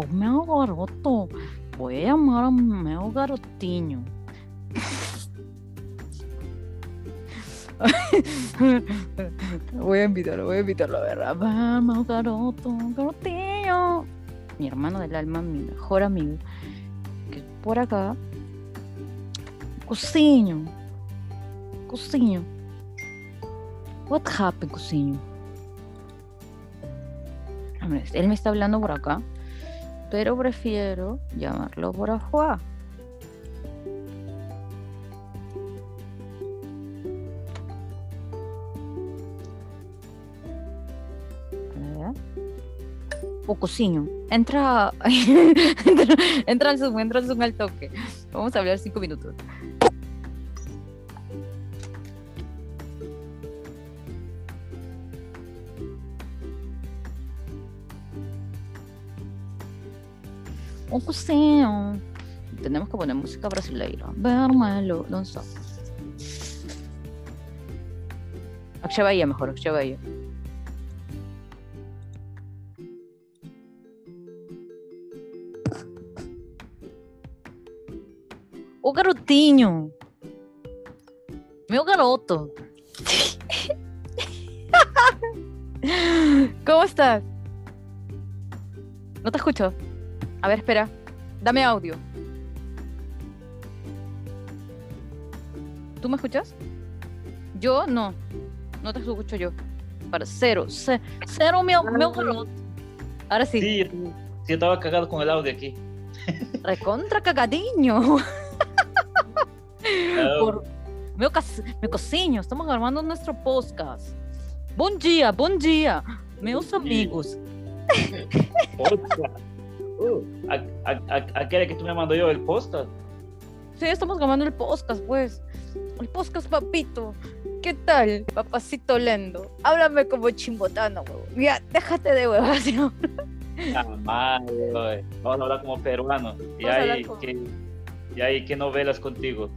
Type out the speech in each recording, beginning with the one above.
o garoto. Voy a llamar a meu garotinho. voy a invitarlo, voy a invitarlo a ver. Vamos, garoto, garotinho. Mi hermano del alma, mi mejor amigo, que por acá. Cocinho. Cocinho. What happened, cocinho? Él me está hablando por acá, pero prefiero llamarlo por afuera. O cocinho. Entra, entra, entra al Zoom, entra al Zoom al toque. Vamos a hablar cinco minutos. Tenemos que poner música brasileira. Vermelo, non so. Akshay Bahía mejor, Akshay Bahía. O garotinho. Meu garoto. ¿Cómo estás? No te escucho. A ver, espera. Dame audio. ¿Tú me escuchas? Yo no. No te escucho yo. Para cero. ce- Cero meu, meu garoto. Ahora sí. Sí, yo, sí, estaba cagado con el audio aquí. Recontra cagadinho. Ah, Por meu, cas... meu cocinho, estamos grabando nuestro podcast. Bom dia, bom dia, meus amigos. Uh, a- a- a- aquel que tú me mandó yo el posta. Sí, estamos grabando el podcast, pues. El podcast, papito. ¿Qué tal, papacito lendo? Háblame como chimbotano, huevo. Ya, déjate de huevas, ¿no? Madre, güey. Vamos a hablar como peruano. Y Vamos a hablar hay, como- que, y hay que novelas contigo.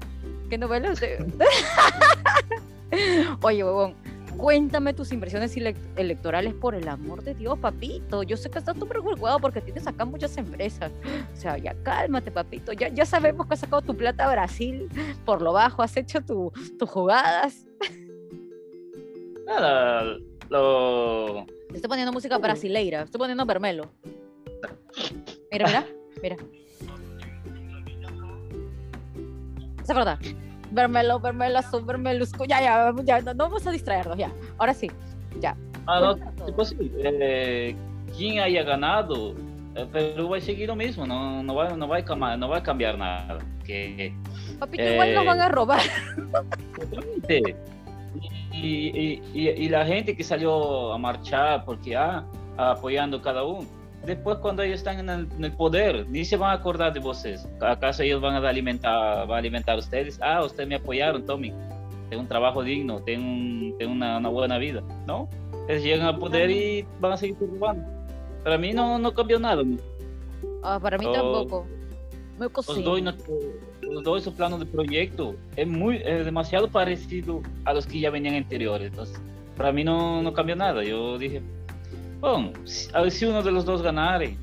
¿Qué novelas. Oye, huevón, cuéntame tus elec- electorales por el amor de Dios, papito. Yo sé que estás súper preocupado porque tienes acá muchas empresas. O sea, ya cálmate, papito. Ya, ya sabemos que has sacado tu plata a Brasil por lo bajo, has hecho tu- tus jugadas. Nada, lo. Estoy poniendo música brasileira, estoy poniendo vermelo. Mira, mira, mira. ¿Se acuerda? Vermelo, vermelo, azul, vermelo, oscuro. Ya, ya, ya, no, no vamos a distraernos, ya. Ahora sí, ya. Ah, no, tipo assim, eh, quien haya ganado, el Perú va a seguir lo mismo, no, no, va, no, va a cambiar, no va a cambiar nada. Que, Papito, igual nos van a. Y, y- y- y la gente que salió a marchar porque ah, apoyando cada uno, después cuando ellos están en el, en el poder, ni se van a acordar de ustedes. ¿Acaso ellos van a alimentar, van a alimentar a ustedes? Ah, ustedes me apoyaron, Tommy. Tengo un trabajo digno, tengo, un- tengo una, una buena vida. ¿No? Ellos llegan al poder y van a seguir robando. Para mí no, no cambió nada. Ah, para mí Oh. tampoco. Me cocino. dos, no- los dos, su plano de proyecto es muy es demasiado parecido a los que ya venían anteriores. Entonces, para mí no, no cambió nada. Yo dije, bueno, si, a ver si uno de los dos ganare,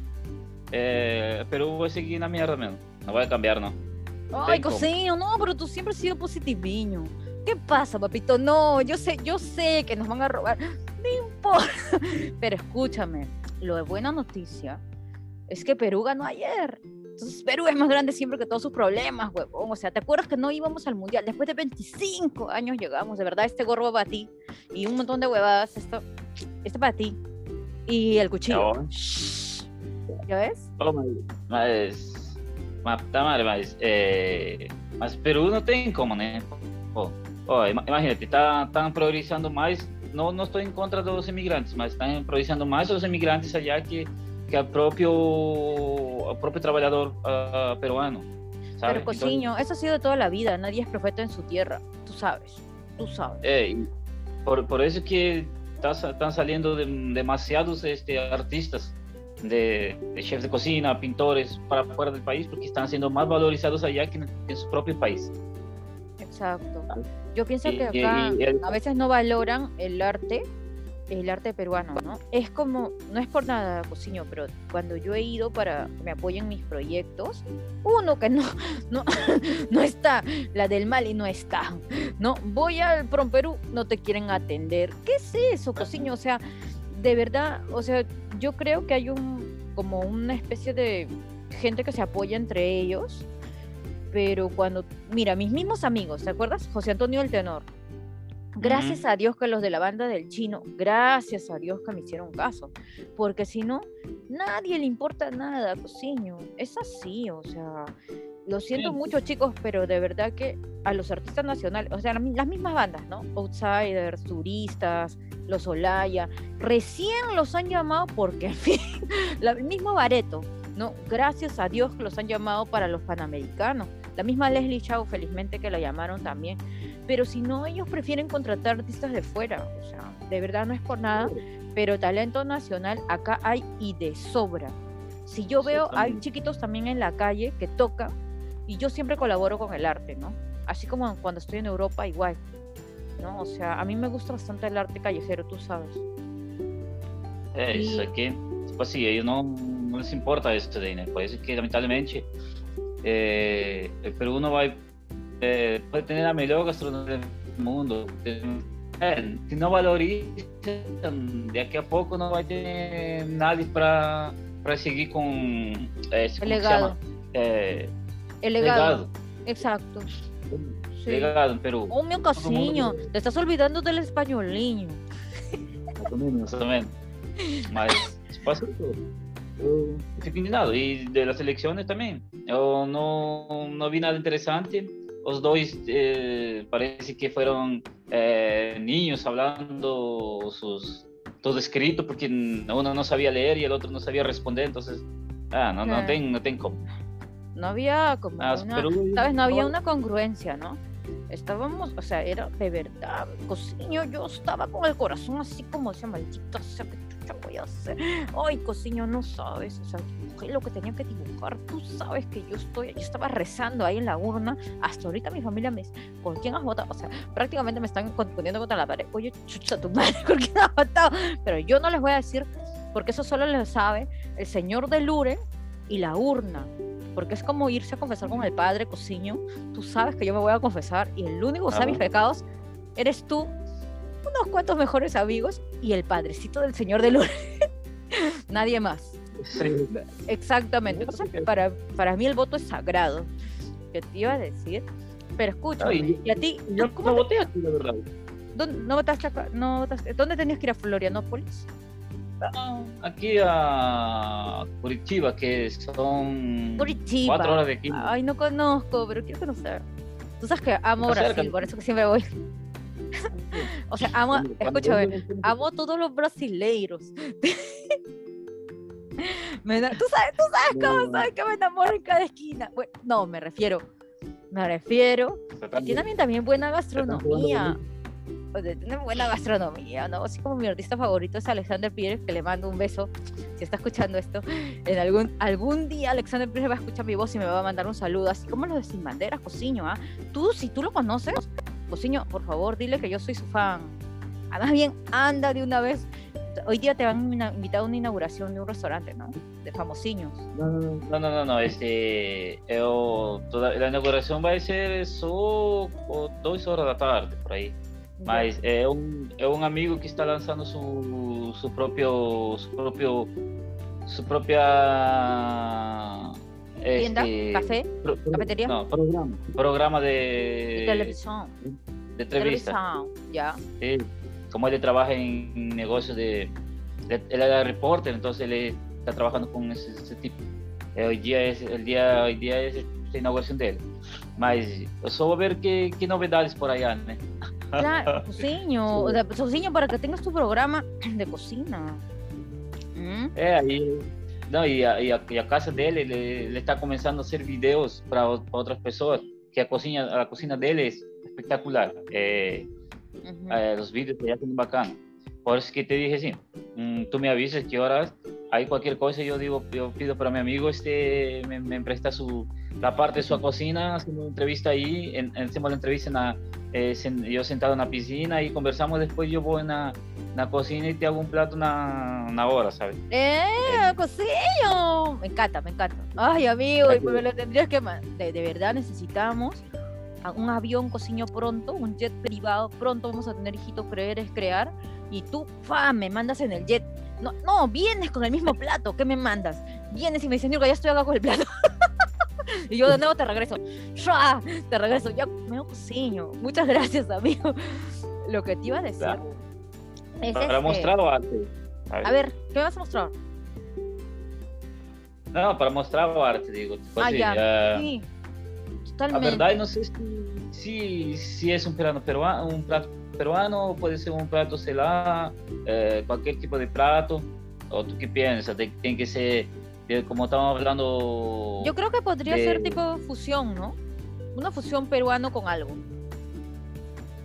eh, Perú va a seguir en la mierda, man. No va a cambiar, ¿no? Ay, Tem como. cocinho, no, pero tú siempre has sido positiviño. ¿Qué pasa, papito? No, yo sé, yo sé que nos van a robar. No importa. Pero escúchame, lo de buena noticia es que Perú ganó ayer. Entonces Perú es más grande siempre que todos sus problemas, huevón. O sea, ¿te acuerdas que no íbamos al mundial? Después de 25 años llegamos, de verdad, este gorro va para ti. Y un montón de huevadas, esto, este para ti. Y el cuchillo. ¿Ya ves? Oh, mas, mas, mas, tá, mas, é, mas Peru não tem como, né? Pô, ó, ima- imagínate, tá, estão priorizando mais, não, não estou em contra dos imigrantes, mas estão priorizando mais os imigrantes allá que, que o próprio, o próprio trabalhador ah, peruano, sabe? Pero cocinho, eso ha sido toda la vida. Nadie es profeta en su tierra. Tú sabes. Tú sabes. É, por, por isso que estão saindo de, demasiados este, artistas de, de chefes de cocina, pintores para fora do país, porque estão sendo mais valorizados allá que en, en su propio país. Exacto. Yo pienso que y- acá y a veces no valoran el arte el arte peruano, ¿no? Es como, no es por nada, cociño, pero cuando yo he ido para que me apoyen mis proyectos, uno que no, no, no está, la del Mali no está, ¿no? Voy al Prom Perú, no te quieren atender. ¿Qué es eso, cociño? O sea, de verdad, o sea, yo creo que hay un, como una especie de gente que se apoya entre ellos, pero cuando, mira, mis mismos amigos, ¿te acuerdas? José Antonio el Tenor, Gracias a Dios que los de la banda del chino, gracias a Dios que me hicieron caso, porque si no, nadie le importa nada, cociño. Es así, o sea, lo siento mucho chicos, pero de verdad que a los artistas nacionales, o sea, las mismas bandas, ¿no? Outsiders, turistas, los Olaya, recién los han llamado porque, en fin, el mismo Bareto, ¿no? Gracias a Dios que los han llamado para los Panamericanos. La misma Leslie Chao, felizmente que la llamaron también pero si no, ellos prefieren contratar artistas de fuera, o sea, de verdad no es por nada, pero talento nacional acá hay y de sobra. Si yo veo, hay chiquitos también en la calle que tocan y yo siempre colaboro con el arte, ¿no? Así como cuando estoy en Europa, igual, ¿no? O sea, a mí me gusta bastante el arte callejero, tú sabes. Eso aquí, pues sí, a ellos no, no les importa esto de dinero, pues que lamentablemente eh, el Perú no va a eh, puede tener la mejor gastronomía del mundo. Eh, si no valorizan, de aquí a poco no va a tener nadie para, para seguir con eh, el legado. Eh, el legado. Exacto. Sí. Legado en Perú. Oh, mi casiño, te estás olvidando del españoliño. Exatamente. Mas pasa todo. Eu Y de las elecciones también. Yo no, no vi nada interesante os dois eh, parece que fueron eh, niños hablando sus, todo escrito porque uno no sabía leer y el otro no sabía responder, entonces, ah, no, no, ten, no ten como. No había como ah, una, ¿sabes? No había una congruencia, ¿no? Estábamos, o sea, era de verdad, cociño, yo estaba con el corazón así como ese maldito, o sea, voy a hacer? Ay, cociño, no sabes, o sea, lo que tenía que dibujar, tú sabes que yo estoy, yo estaba rezando ahí en la urna, hasta ahorita mi familia me dice, ¿por quién has votado? O sea, prácticamente me están poniendo contra la pared, oye, chucha tu madre, ¿por quién has votado? Pero yo no les voy a decir, porque eso solo lo sabe el señor de Lure y la urna, porque es como irse a confesar con el padre, cociño, tú sabes que yo me voy a confesar y el único que sabe mis pecados eres tú unos cuantos mejores amigos y el padrecito del señor de Lourdes. Nadie más. Exactamente. para, para mí el voto es sagrado. ¿Qué te iba a decir? Pero escucha, y, a ti. Yo no voté aquí, la verdad. ¿Dónde, no votaste acá? No ¿Dónde tenías que ir a Florianópolis? Ah, aquí a Curitiba, que son cuatro horas de aquí. Ay, no conozco, pero quiero conocer. Tú sabes que amo Brasil, por eso que siempre voy. o sea, amo, escúchame, amo todos los brasileiros. me tú sabes, tú sabes cómo sabes que me enamoro en cada esquina. no, me refiero, me refiero. Tiene también, buena gastronomía. O tiene buena gastronomía, ¿no? Así como mi artista favorito es Alexander Pires, que le mando un beso si está escuchando esto. En algún, algún día Alexander Pires va a escuchar mi voz y me va a mandar un saludo, así como los de Sin Banderas, Cociño, ¿ah? Tú, si tú lo conoces, Cociño, por favor, dile que yo soy su fan. Además bien, anda de una vez. Hoy día te van a invitar a una inauguración de un restaurante, ¿no? De famosiños. No, no, no, no, este, toda, la inauguración va a ser solo dos horas de la tarde, por ahí. Mas es un, es un amigo que está lanzando su, su propio, su propio, su propia ¿Tienda? Este, ¿Café? ¿Cafetería? No, programa. Programa de... televisión. De entrevista. Televisión, ya. Sí. Como él trabaja en negocios de... él era reporter, entonces él está trabajando con ese, tipo. Eh, hoy día es el día, hoy día es la inauguración de él. Mas eu só vou ver que, que novedades por allá, ¿no? Claro, cocinho, o sea, cocinho para que tengas tu programa de cocina. ¿Mm? É, aí Não, e a, e a, e a casa dele, ele, ele está começando a fazer vídeos para outras pessoas, que a cozinha, a cozinha dele é espetacular. É, uhum. é, os vídeos já são bacanas. Por isso que te dije assim, hum, tu me avisas que horas, aí qualquer coisa eu digo, eu pido para meu amigo este me, me presta su, la parte de sua cocina, hacemos uma entrevista aí, en, hacemos a entrevista na, eh, yo sentado en la piscina y conversamos, después yo voy en la, cocina y te hago un plato una, una hora, ¿sabes? ¡Eh, cocino! Me encanta, me encanta. Ay, amigo, y me lo tendrías que... De, de verdad necesitamos un avión cocino pronto, un jet privado pronto, vamos a tener hijito creer es crear, y tú, fa, me mandas en el jet. No, no, vienes con el mismo plato, ¿qué me mandas? Vienes y me dices, que ya estoy acá con el plato. y yo de nuevo te regreso. Te regreso, ya me cocino. Muchas gracias, amigo. Lo que te iba a decir. Es para este... mostrar arte. A ver. ¿qué me vas a mostrar? No, para mostrar arte, digo. ah, ya. Sí. Totalmente. La verdad, no sé si, si, es un peruano, un plato peruano, puede ser un plato celá, eh, cualquier tipo de plato. ¿O tú qué piensas? Tiene que ser como estamos hablando. Yo creo que podría ser tipo fusión, ¿no? Una fusión peruano con algo.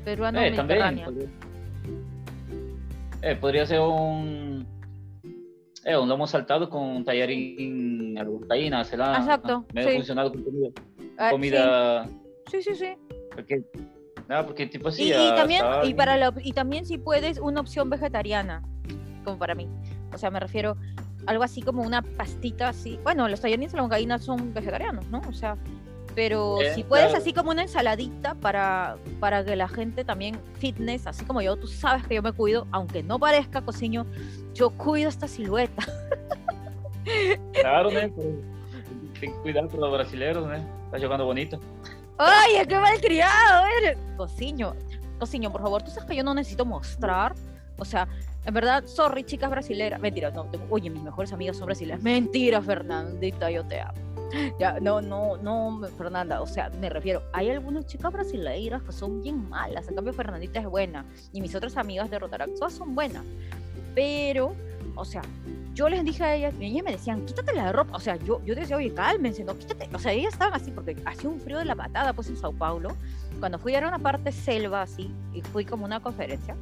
Peruano eh, mediterráneo. podría... Eh, podría ser un. Eh, un lomo saltado con tallarín, alguna celada. Exacto. Medio sí. funcionado con comida. Ah, comida. Sí, sí, sí. Porque, porque tipo. Y, y también, y, para la, y también si puedes, una opción vegetariana, como para mí. O sea, me refiero, algo así como una pastita así. Bueno, los tallarines y las longaninas son vegetarianos, ¿no? O sea, pero si puedes así como una ensaladita para, para que la gente también fitness, así como yo, tú sabes que yo me cuido, aunque no parezca cociño, yo cuido esta silueta. Claro, ¿no? Ten cuidado con los brasileños, ¿no? Estás jugando bonito. ¡Ay, qué malcriado eres! Cociño, cociño, por favor, tú sabes que yo no necesito mostrar. O sea, en verdad, sorry, chicas brasileras. Mentira, no. oye, mis mejores amigas son brasileras. Mentira, Fernandita, yo te amo. Ya, no, no, no, Fernanda, o sea, me refiero, hay algunas chicas brasileiras que son bien malas, en cambio Fernandita es buena, y mis otras amigas de Rotaract todas son buenas, pero, o sea, yo les dije a ellas, y ellas me decían, quítate la ropa, o sea, yo, yo decía, oye, cálmense, no, quítate, o sea, ellas estaban así, porque hacía un frío de la patada, pues en Sao Paulo, cuando fui a una parte selva así, y fui como una conferencia,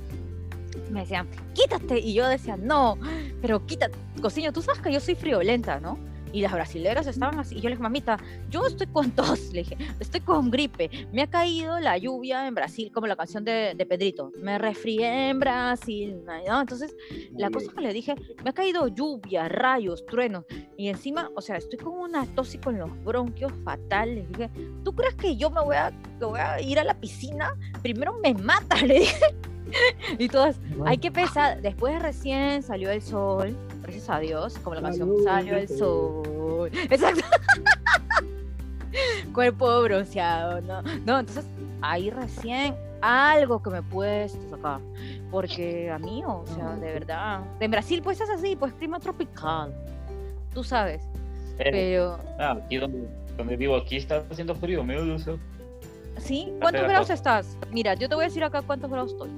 me decían, quítate. Y yo decía, no, pero quítate. Cociño, tú sabes que yo soy friolenta, ¿no? Y las brasileras estaban así. Y yo le dije, mamita, yo estoy con tos, le dije, estoy con gripe. Me ha caído la lluvia en Brasil, como la canción de, de Pedrito. Me resfrié en Brasil. ¿no? Entonces, la cosa que le dije, me ha caído lluvia, rayos, truenos. Y encima, o sea, estoy con una tos y con los bronquios fatales. Le dije, ¿tú crees que yo me voy a, que voy a ir a la piscina? Primero me mata, le dije. y todas, hay que pensar, después recién salió el sol, gracias a Dios, como la canción Salió el sol. Exacto. Cuerpo bronceado, ¿no? No, entonces ahí recién algo que me puedes sacar. Porque a mí, o sea, de verdad. En Brasil, pues es así, pues clima tropical. Tú sabes. Eh, pero. Ah, aquí donde, donde vivo, aquí está haciendo frío, medio Dios. ¿Sí? ¿Cuántos grados estás? Mira, yo te voy a decir acá cuántos grados estoy.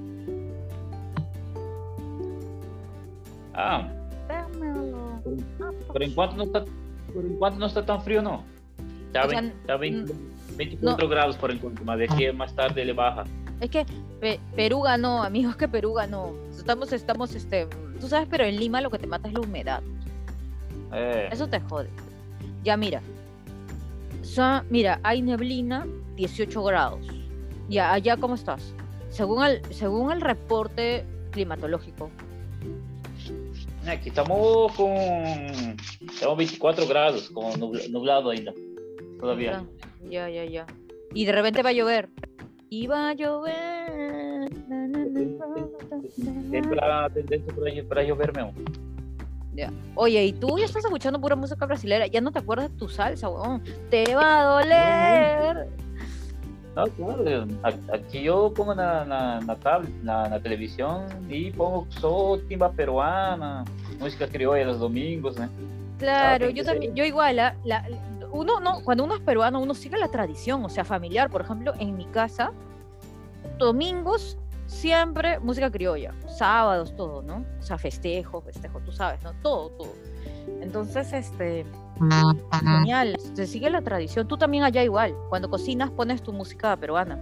Ah. Pero, en cuanto no está, en no está tan frío, no. Está, 24 grados por encuentro, más de que más tarde le baja. Es que Perú ganó, amigos, que Perú ganó. Estamos, estamos, este, tú sabes, pero en Lima lo que te mata es la humedad. Eh. Eso te jode. Ya mira, mira, hay neblina, 18 grados. Ya, allá cómo estás. Según el, según el reporte climatológico, Aquí estamos con estamos 24 grados, con nublado ainda, todavía. Ya, ya, ya. Y de repente va a llover. Y va a llover. Para, para llover, aún. Ya. Oye, ¿y tú ya estás escuchando pura música brasileña? ¿Ya no te acuerdas de tu salsa, weón? Te va a doler. No, claro, aquí yo pongo na, na, na, tablet, na televisão e pongo só timba peruana, música criolla los domingos, ¿no? Claro, yo también, yo igual, la, la, uno no, cuando uno es peruano, uno sigue la tradición, o sea, familiar, por ejemplo, en mi casa, domingos siempre música criolla, sábados todo, ¿no? O sea, festejo, festejo, tú sabes, ¿no? Todo, todo. Entonces, este, Genial, se sigue la tradición. Tú también allá igual. Cuando cocinas pones tu música peruana.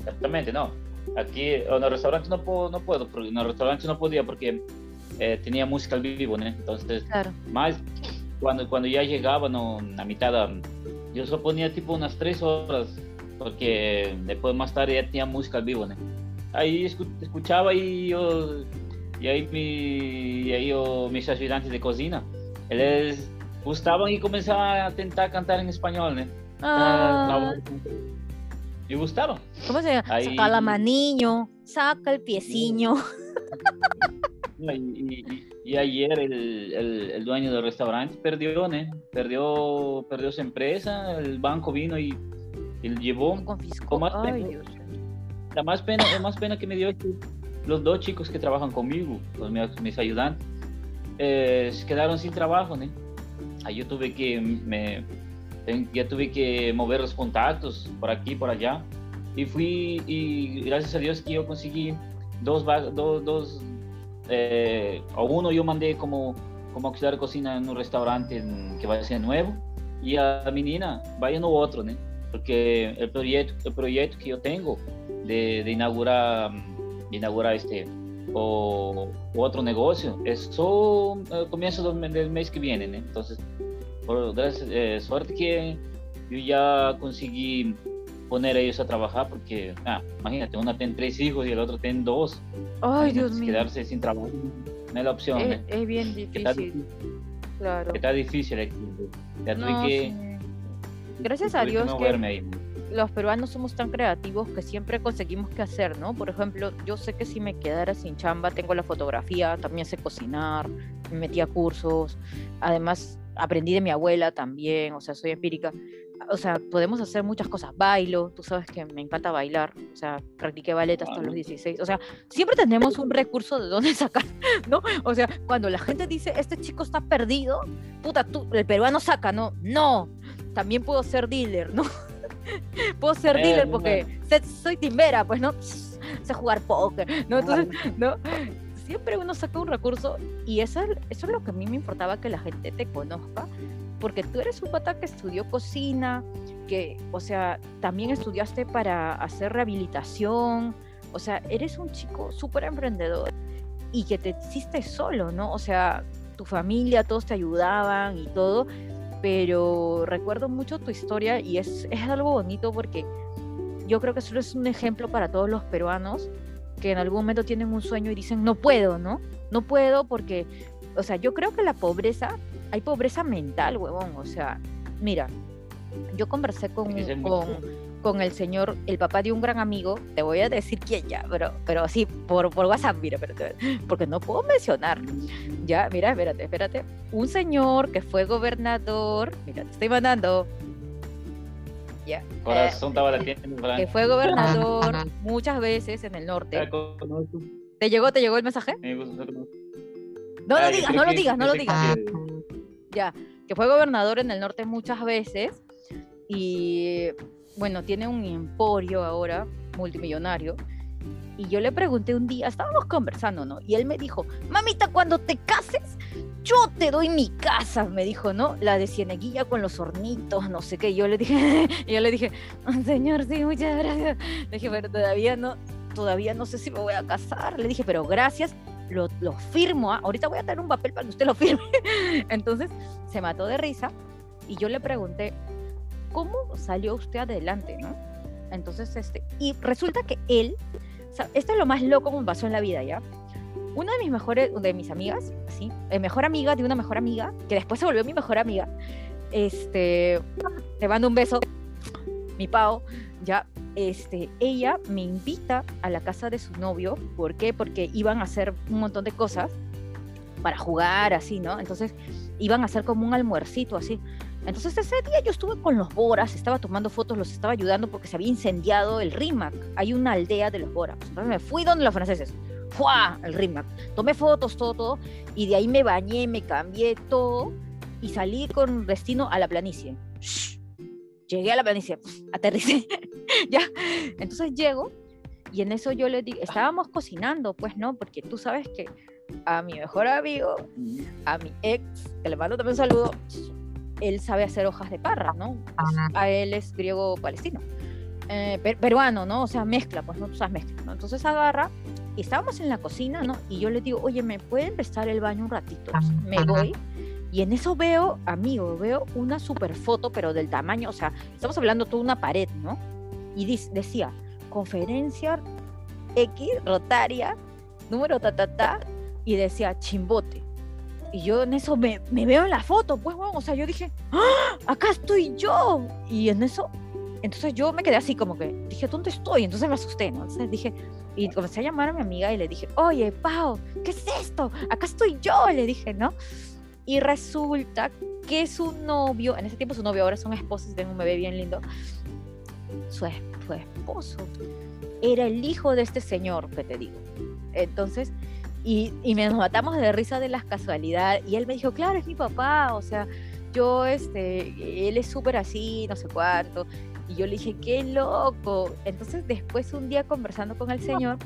Exactamente, no. Aquí en el restaurante no puedo, no puedo, porque en el restaurante no podía porque eh, tenía música al vivo, ¿no? Entonces, más cuando, cuando ya llegaba, no, a mitad, yo solo ponía tipo unas tres horas porque después más tarde ya tenía música al vivo, ¿no? Ahí escuchaba y yo, y ahí, mi, y ahí yo, mis ayudantes de cocina, les gustaban y comenzaban a intentar cantar en español, ¿no? Ah. Y gustaba. ¿Cómo se llama? Saca la maniño, saca el pieciño. Y, ayer el, el, dueño del restaurante perdió, ¿no? Perdió, perdió su empresa, el banco vino y, y llevó. Confiscó. Más pena, la más pena, la más pena que me dio es que los dos chicos que trabajan conmigo, los mis, ayudantes, eh, quedaron sin trabajo, ¿no? Ahí yo tuve que me, ya tuve que mover los contactos por aquí, por allá. Y fui, y gracias a Dios que yo conseguí dos, dos, dos eh, o uno yo mandé como, como auxiliar de cocina en un restaurante que va a ser nuevo, y a mi niña vaya no otro, ¿no? Porque el proyecto, el proyecto que yo tengo de, de inaugurar, de inaugurar este o, otro negocio es solo el comienzo del, mes que viene, ¿no? Entonces, por gracias, eh, suerte que yo ya conseguí poner a ellos a trabajar porque, ah, imagínate, una tiene tres hijos y el otro tiene dos. Ay, Dios mío. Quedarse sin trabajo no es la opción. Es, ¿eh? bien difícil. claro. Está difícil. Ya no, que, Gracias a Dios que los peruanos somos tan creativos que siempre conseguimos qué hacer, ¿no? Por ejemplo, yo sé que si me quedara sin chamba, tengo la fotografía, también sé cocinar, me metí a cursos, además aprendí de mi abuela también, o sea, soy empírica o sea, podemos hacer muchas cosas. Bailo, tú sabes que me encanta bailar, o sea, practiqué ballet hasta los 16. O sea, siempre tenemos un recurso de dónde sacar, ¿no? O sea, cuando la gente dice, este chico está perdido, puta, tú, el peruano saca, ¿no? No, también puedo ser dealer, ¿no? puedo ser eh, dealer porque soy timera, pues, ¿no? sé jugar póker, ¿no? Entonces, ¿no? Siempre uno saca un recurso y eso, eso es lo que a mí me importaba que la gente te conozca porque tú eres un pata que estudió cocina, que, o sea, también estudiaste para hacer rehabilitación, o sea, eres un chico súper emprendedor y que te hiciste solo, ¿no? O sea, tu familia, todos te ayudaban y todo, pero recuerdo mucho tu historia y es, es algo bonito porque yo creo que eso es un ejemplo para todos los peruanos que en algún momento tienen un sueño y dicen, no puedo, ¿no? No puedo porque, o sea, yo creo que la pobreza hay pobreza mental, huevón. O sea, mira, yo conversé con, con, el señor, el papá de un gran amigo, te voy a decir quién ya, pero, pero sí, por, por WhatsApp, mira, porque no puedo mencionar. Ya, mira, espérate, espérate. Un señor que fue gobernador, mira, te estoy mandando. Ya. Corazón eh, que fue gobernador muchas veces en el norte. ¿Te llegó, te llegó el mensaje? No lo digas, no lo digas, no lo digas ya, que fue gobernador en el norte muchas veces y bueno, tiene un emporio ahora multimillonario. Y yo le pregunté un día, estábamos conversando, ¿no? Y él me dijo, mamita, cuando te cases, yo te doy mi casa, me dijo, ¿no? La de Cieneguilla con los hornitos, no sé qué. yo le dije, y yo le dije, señor, sí, muchas gracias. Le dije, pero todavía no, todavía no sé si me voy a casar. Le dije, pero gracias lo, firmo, ¿ah? ahorita voy a tener un papel para que usted lo firme. Entonces se mató de risa y yo le pregunté, ¿cómo salió usted adelante? ¿no? Entonces, este, y resulta que él, esto es lo más loco que me pasó en la vida, ¿ya? Una de mis mejores, de mis amigas, ¿sí? El mejor amiga de una mejor amiga, que después se volvió mi mejor amiga, este, te mando un beso, mi Pau, ya, este, ella me invita a la casa de su novio. ¿Por qué? Porque iban a hacer un montón de cosas para jugar así, ¿no? Entonces iban a hacer como un almuercito así. Entonces ese día yo estuve con los Boras, estaba tomando fotos, los estaba ayudando porque se había incendiado el Rimac. Hay una aldea de los Boras. Entonces me fui donde los franceses. ¡Fua! El Rimac. Tomé fotos, todo, todo. Y de ahí me bañé, me cambié todo y salí con destino a la planicie. Llegué a la planicie, aterricé. ya. Entonces llego y en eso yo le digo, estábamos cocinando, pues no, porque tú sabes que a mi mejor amigo, a mi ex, que le mando también un saludo, él sabe hacer hojas de parra, ¿no? A él es griego palestino. Eh, peruano, ¿no? O sea, mezcla, pues no, sabes mezcla, ¿no? Entonces agarra y estábamos en la cocina, ¿no? Y yo le digo, oye, ¿me pueden prestar el baño un ratito? Me voy y en eso veo, amigo, veo una super foto, pero del tamaño, o sea, estamos hablando toda una pared, ¿no? y decía, conferencia X, rotaria, número ta, ta, ta, y decía chimbote. Y yo en eso me, me veo en la foto, pues, bueno, o sea, yo dije, ¡Ah! acá estoy yo. Y en eso, entonces yo me quedé así como que, dije, ¿dónde estoy? Entonces me asusté, ¿no? Entonces dije, y comencé a llamar a mi amiga y le dije, oye, Pau, ¿qué es esto? Acá estoy yo, le dije, ¿no? Y resulta que su novio, en ese tiempo su novio, ahora son esposos, tienen un bebé bien lindo, su, su esposo era el hijo de este señor que te digo. Entonces, y, y nos matamos de risa de las casualidades. Y él me dijo, claro, es mi papá, o sea, yo, este, él es súper así, no sé cuánto. Y yo le dije, qué loco. Entonces, después, un día conversando con el señor,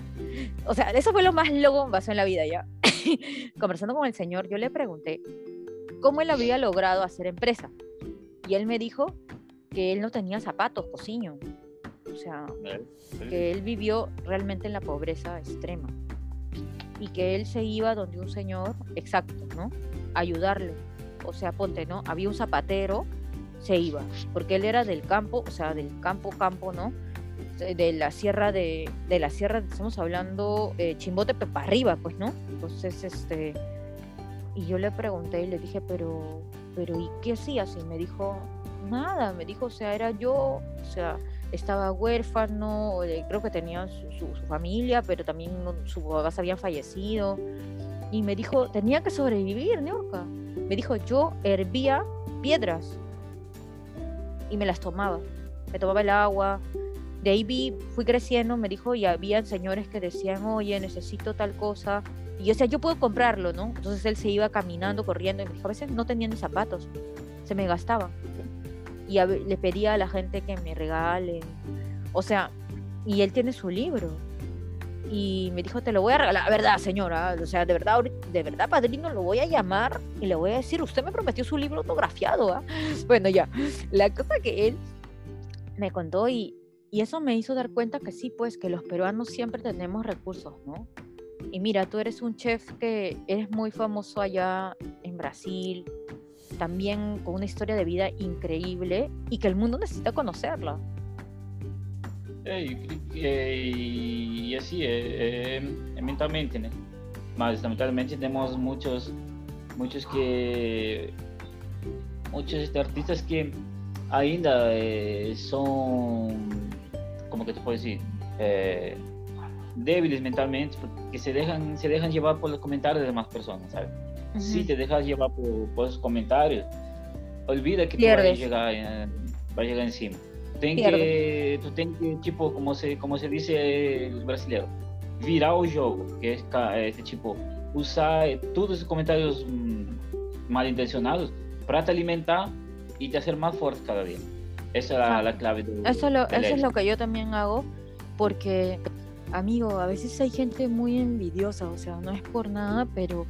o sea, eso fue lo más loco que pasó en la vida ya. conversando con el señor, yo le pregunté cómo él había logrado hacer empresa. Y él me dijo que él no tenía zapatos, cociño. O sea, que él vivió realmente en la pobreza extrema y que él se iba donde un señor, exacto, ¿no? ayudarle. O sea, ponte, ¿no? Había un zapatero, se iba, porque él era del campo, o sea, del campo, campo, ¿no? De la sierra de, de la sierra, estamos hablando eh, Chimbote para arriba, pues, ¿no? Entonces, este, y yo le pregunté y le dije, pero, pero, ¿y qué hacías? Y me dijo, nada, me dijo, o sea, era yo, o sea, estaba huérfano, creo que tenía su, familia, pero también sus papás habían fallecido. Y me dijo, tenía que sobrevivir, Neorca. Me dijo, yo hervía piedras y me las tomaba. Me tomaba el agua. De ahí vi, fui creciendo, me dijo, y había señores que decían, oye, necesito tal cosa. Y yo decía, yo puedo comprarlo, ¿no? Entonces él se iba caminando, corriendo, y me dijo, a veces no tenía zapatos, se me gastaban y le pedía a la gente que me regalen. O sea, y él tiene su libro. Y me dijo, te lo voy a regalar. verdad, señora. O sea, de verdad, de verdad, padrino, lo voy a llamar y le voy a decir, usted me prometió su libro autografiado. ¿ah? Bueno, ya. La cosa que él me contó y, y eso me hizo dar cuenta que sí, pues, que los peruanos siempre tenemos recursos, ¿no? Y mira, tú eres un chef que eres muy famoso allá en Brasil, también con una historia de vida increíble y que el mundo necesita conocerla. eh, eh, mentalmente, ¿no? Mas lamentablemente tenemos muchos, muchos que, este, artistas que ainda eh, son, como que te puedo decir, débiles mentalmente, porque se dejan, se dejan llevar por los comentarios de demás ¿sabes? Si te dejas llevar por, por esos comentarios, olvida que Pierdes. tú vas a llegar, eh, vai llegar encima. Tem que, tu tem que, tipo, como se, como se dice el brasileiro, virar o jogo, que é, é tipo, usar todos os comentários mal intencionados para te alimentar y te hacer más fuerte cada día. Esa es la, la clave. De, eso, lo, eso es lo que yo también hago, porque, amigo, a veces hay gente muy envidiosa, o sea, no es por nada, pero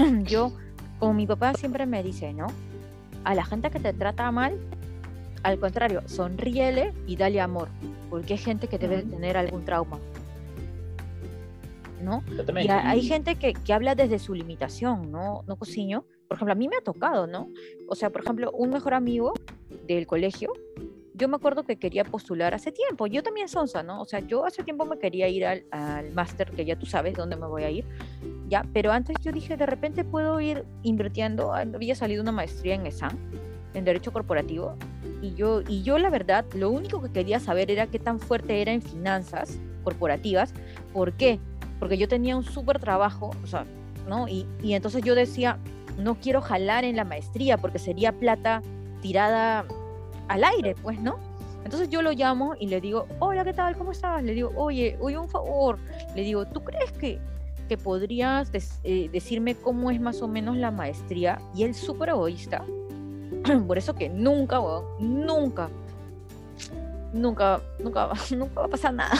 yo, como mi papá siempre me dice, ¿no? A la gente que te trata mal, al contrario, sonríele y dale amor, porque hay gente que debe tener algún trauma. ¿No? Y hay gente que, que, habla desde su limitación, ¿no? No cociño. Por ejemplo, a mí me ha tocado, ¿no? O sea, por ejemplo, un mejor amigo del colegio, yo me acuerdo que quería postular hace tiempo, yo también sonsa, ¿no? O sea, yo hace tiempo me quería ir al, al máster, que ya tú sabes dónde me voy a ir, ya, pero antes yo dije, de repente puedo ir invirtiendo, había salido una maestría en ESAN, en Derecho Corporativo, y yo, y yo la verdad, lo único que quería saber era qué tan fuerte era en finanzas corporativas, ¿por qué? Porque yo tenía un súper trabajo, o sea, ¿no? Y, y entonces yo decía, no quiero jalar en la maestría porque sería plata tirada al aire, pues, ¿no? Entonces yo lo llamo y le digo, hola, ¿qué tal? ¿Cómo estás? Le digo, oye, oye, un favor. Le digo, ¿tú crees que que podrías eh, decirme cómo es más o menos la maestría? Y él súper egoísta. Por eso que nunca, nunca, nunca, nunca, nunca va a pasar nada.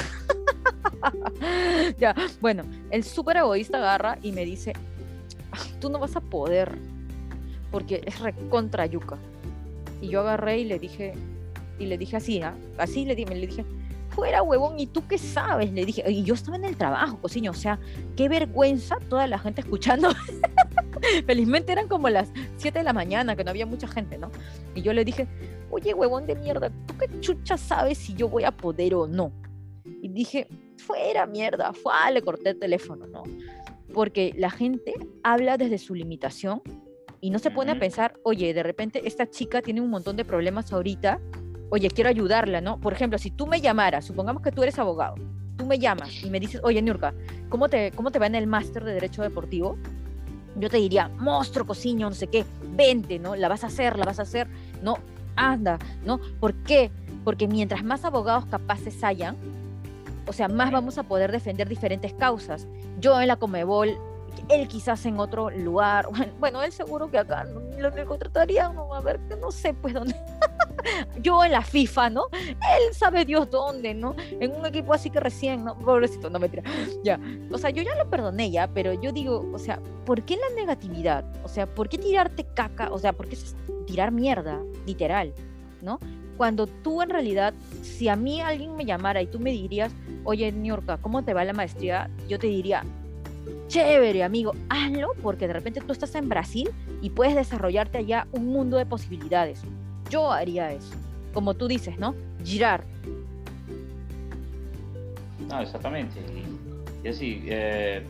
ya, bueno, el súper egoísta agarra y me dice, ah, tú no vas a poder, porque es recontra yuca. Y yo agarré y le dije, y le dije así, ¿ah? así le, le dije, fuera, huevón, ¿y tú qué sabes? Le dije, y yo estaba en el trabajo, cociño, o sea, qué vergüenza toda la gente escuchando. Felizmente eran como las 7 de la mañana, que no había mucha gente, ¿no? Y yo le dije, oye, huevón de mierda, ¿tú qué chucha sabes si yo voy a poder o no? Y dije, fuera mierda, fue, le corté el teléfono, ¿no? Porque la gente habla desde su limitación y no se pone a pensar, oye, de repente esta chica tiene un montón de problemas ahorita, oye, quiero ayudarla, ¿no? Por ejemplo, si tú me llamaras, supongamos que tú eres abogado, tú me llamas y me dices, oye, Nurka, ¿cómo te, cómo te va en el máster de Derecho Deportivo? Yo te diría, monstruo, cociño, no sé qué, vente, ¿no? La vas a hacer, la vas a hacer, ¿no? Anda, ¿no? ¿Por qué? Porque mientras más abogados capaces hayan, o sea, más vamos a poder defender diferentes causas. Yo en la Comebol él quizás en otro lugar, bueno, él seguro que acá no, lo contrataría, a ver, no sé pues dónde. Yo en la FIFA, ¿no? Él sabe Dios dónde, ¿no? En un equipo así que recién, ¿no? Pobrecito, no me tira. Ya. O sea, yo ya lo perdoné ya, pero yo digo, o sea, ¿por qué la negatividad? O sea, ¿por qué tirarte caca? O sea, ¿por qué tirar mierda, literal, ¿no? Cuando tú en realidad, si a mí alguien me llamara y tú me dirías, oye, Niurka, ¿cómo te va la maestría? Yo te diría, chévere, amigo, hazlo porque de repente tú estás en Brasil y puedes desarrollarte allá un mundo de posibilidades. Yo haría eso, como tú dices, ¿no? Girar. No, exactamente. Y, así, eh,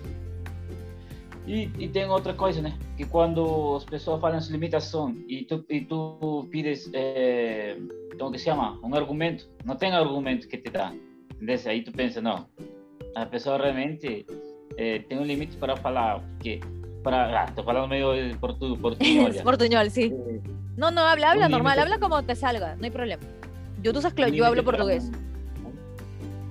y, y, tengo otra cosa, ¿no? Que cuando las personas hablan su limitación y tú, y tú pides, eh, ¿cómo que se llama? Un argumento, no tenga argumento que te da. ¿Entendés? Ahí tú piensas, no, la persona realmente eh, tem um limite para falar, porque para, ah, estoy hablando medio portu, portuñol. portuñol, sí. Eh, no, no, habla, habla normal, habla como te salga, no hay problema. Yo, tú sabes que yo hablo portugués.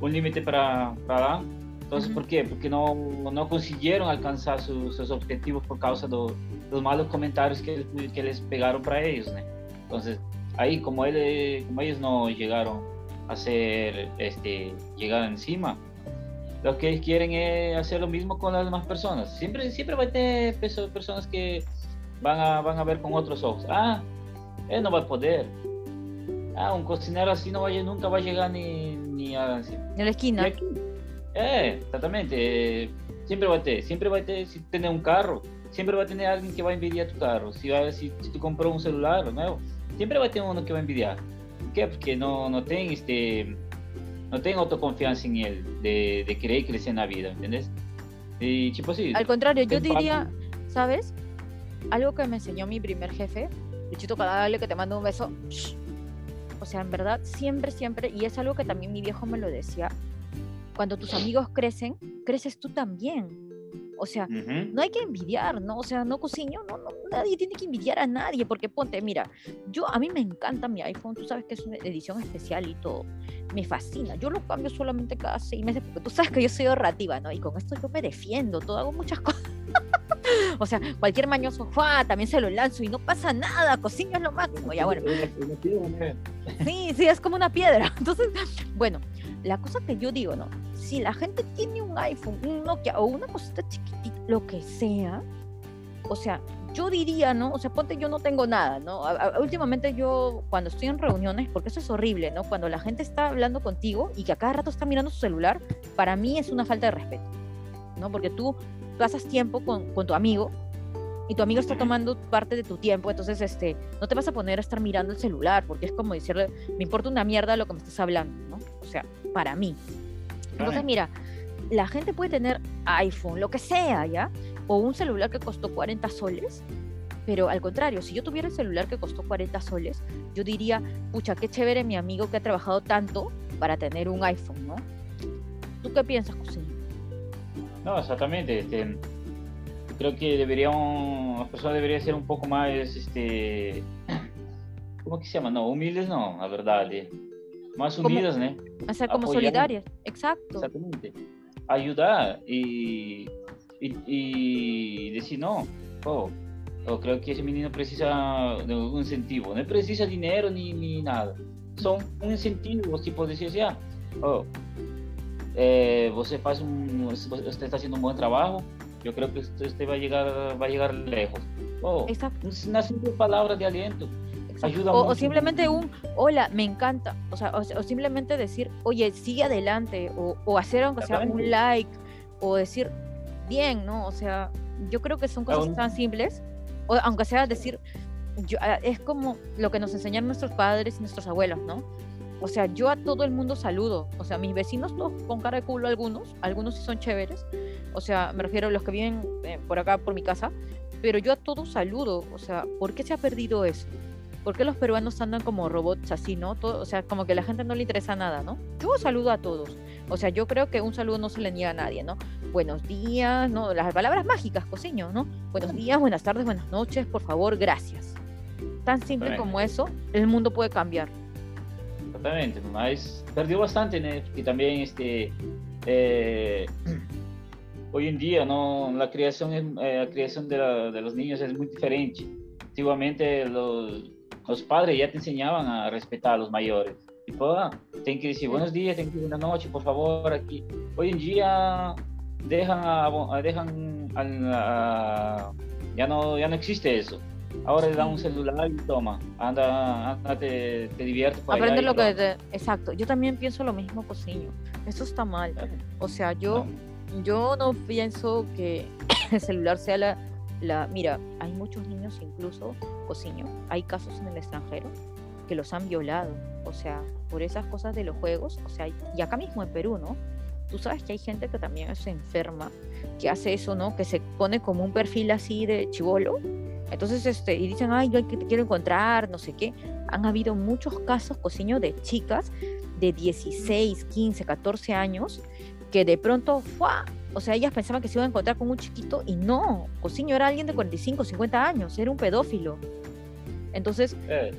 un límite para, para. Entonces, uh -huh. ¿por quê? Porque não, não conseguiram alcançar su, seus objetivos por causa do, dos malos comentários que, que eles pegaram para eles, né? Então, aí, como, ele, como eles não chegaram a ser, este, llegar encima, lo que quieren es hacer lo mismo con las demás personas. Siempre, siempre va a tener personas que van a, van a ver con otros ojos. Ah, él no va a poder. Ah, un cocinero así no va a, nunca va a llegar ni, ni a... En la esquina. Eh, exactamente. siempre va a tener, siempre va a tener, si tener un carro, siempre va a tener alguien que va a envidiar tu carro. Si, va, si, si tú compras un celular nuevo, siempre va a tener uno que va a envidiar. ¿Por qué? Porque no, no tiene este no tengo autoconfianza en él de, de querer crecer en la vida, ¿entiendes? Y tipo así. Al contrario, yo diría, ¿sabes? Algo que me enseñó mi primer jefe, Luchito Cadale, que te mando un beso. O sea, en verdad, siempre, siempre, y es algo que también mi viejo me lo decía, cuando tus amigos crecen, creces tú también. O sea, no hay que envidiar, ¿no? O sea, no cociño, no, no, nadie tiene que envidiar a nadie, porque ponte, mira, yo a mí me encanta mi iPhone, tú sabes que es una edición especial y todo, me fascina. Yo lo cambio solamente cada seis meses, porque tú sabes que yo soy ahorrativa, ¿no? Y con esto yo me defiendo, todo hago muchas cosas. o sea, cualquier mañoso, también se lo lanzo y no pasa nada, cociño es lo máximo, ya bueno. Sí, sí, es como una piedra. Entonces, bueno, la cosa que yo digo, ¿no? Si la gente tiene un iPhone, un Nokia o una cosita chiquitita, lo que sea, o sea, yo diría, ¿no? O sea, ponte, yo no tengo nada, ¿no? últimamente yo, cuando estoy en reuniones, porque eso es horrible, ¿no? Cuando la gente está hablando contigo y que a cada rato está mirando su celular, para mí es una falta de respeto, ¿no? Porque tú pasas tiempo con, con tu amigo y tu amigo está tomando parte de tu tiempo, entonces este, no te vas a poner a estar mirando el celular, porque es como decirle, me importa una mierda lo que me estás hablando, ¿no? O sea, para mí. Entonces, mira, la gente puede tener iPhone, lo que sea, ¿ya? O un celular que costó 40 soles, pero al contrario, si yo tuviera el celular que costó 40 soles, yo diría, pucha, qué chévere mi amigo que ha trabajado tanto para tener un iPhone, ¿no? ¿Tú qué piensas, José? No, exactamente. Este, creo que deberían, las personas deberían ser un poco más, este, ¿cómo que se llama? No, humildes no, la verdad. Eh. Más unidas, ¿no? O sea, como solidarias, exacto. Exactamente. Ayudar y, y, y decir, no, oh, oh, creo que ese menino precisa de un incentivo. No precisa dinero ni, ni nada. Son un incentivo, tipo, decir así, ah, oh, eh, você faz um, você está haciendo un buen trabajo, yo creo que usted va a llegar, va a llegar lejos. Oh, una simple palabra de aliento. Ayuda o, o, simplemente un hola, me encanta. O sea, o, o simplemente decir, oye, sigue adelante. O, o hacer aunque sea un like. O decir, bien, ¿no? O sea, yo creo que son cosas tan simples. O aunque sea decir, yo, ah, es como lo que nos enseñan nuestros padres y nuestros abuelos, ¿no? O sea, yo a todo el mundo saludo. O sea, mis vecinos todos con cara de culo algunos, algunos sí son chéveres. O sea, me refiero a los que viven eh, por acá, por mi casa. Pero yo a todos saludo. O sea, ¿por qué se ha perdido eso? ¿Por qué los peruanos andan como robots así, no? Todo, o sea, como que a la gente no le interesa nada, ¿no? Yo saludo a todos. O sea, yo creo que un saludo no se le niega a nadie, ¿no? Buenos días, ¿no? Las palabras mágicas, cociño, ¿no? Buenos días, buenas tardes, buenas noches, por favor, gracias. Tan simple como eso, el mundo puede cambiar. Exactamente, mas perdió bastante, ¿no? Y también este eh, hoy en día no la creación eh, la creación de, los niños es muy diferente. Antiguamente los, los, padres ya te enseñaban a respetar a los mayores. Tipo, ah, que decir buenos días, tengo que decir buenas noches, por favor, aquí. Hoy en día dejan, a, dejan a, a, ya no ya no existe eso Ahora le da un celular y toma, anda, anda te, te diviertes. Aprende lo que te... Exacto, yo también pienso lo mismo, Cociño. Eso está mal. O sea, yo, yo no pienso que el celular sea la, la... Mira, hay muchos niños incluso, Cociño, hay casos en el extranjero que los han violado. O sea, por esas cosas de los juegos. O sea, y acá mismo en Perú, ¿no? Tú sabes que hay gente que también se enferma, que hace eso, ¿no? Que se pone como un perfil así de chivolo entonces, este, y dicen, ay, yo te quiero encontrar, no sé qué. Han habido muchos casos, cociño, de chicas de 16, 15, 14 años que de pronto, ¡fua! o sea, ellas pensaban que se iban a encontrar con un chiquito y no, cociño era alguien de 45, 50 años, era un pedófilo. Entonces, eh.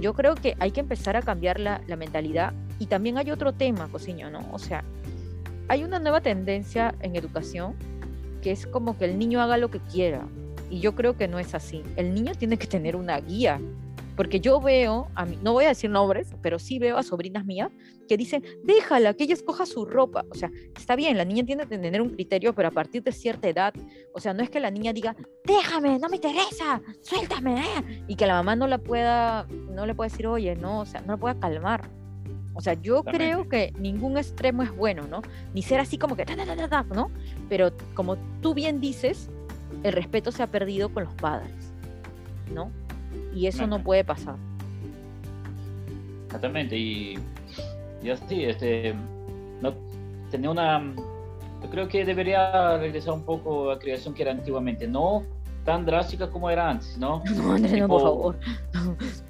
yo creo que hay que empezar a cambiar la, la mentalidad. Y también hay otro tema, cociño, ¿no? O sea, hay una nueva tendencia en educación que es como que el niño haga lo que quiera. Y yo creo que no es así. El niño tiene que tener una guía. Porque yo veo, a mí, no voy a decir nombres, pero sí veo a sobrinas mías que dicen, déjala, que ella escoja su ropa. O sea, está bien, la niña tiene que tener un criterio, pero a partir de cierta edad, o sea, no es que la niña diga, déjame, no me interesa, suéltame, eh", y que la mamá no la pueda, no le pueda decir, oye, no, o sea, no la pueda calmar. O sea, yo creo que ningún extremo es bueno, ¿no? Ni ser así como que, ¿no? Pero como tú bien dices, el respeto se ha perdido con los padres, ¿no? Y eso no puede pasar. Exactamente, y, y así, este, no, tenía una, yo creo que debería regresar un poco a la creación que era antiguamente, no tan drástica como era antes, ¿no? No, no, por favor.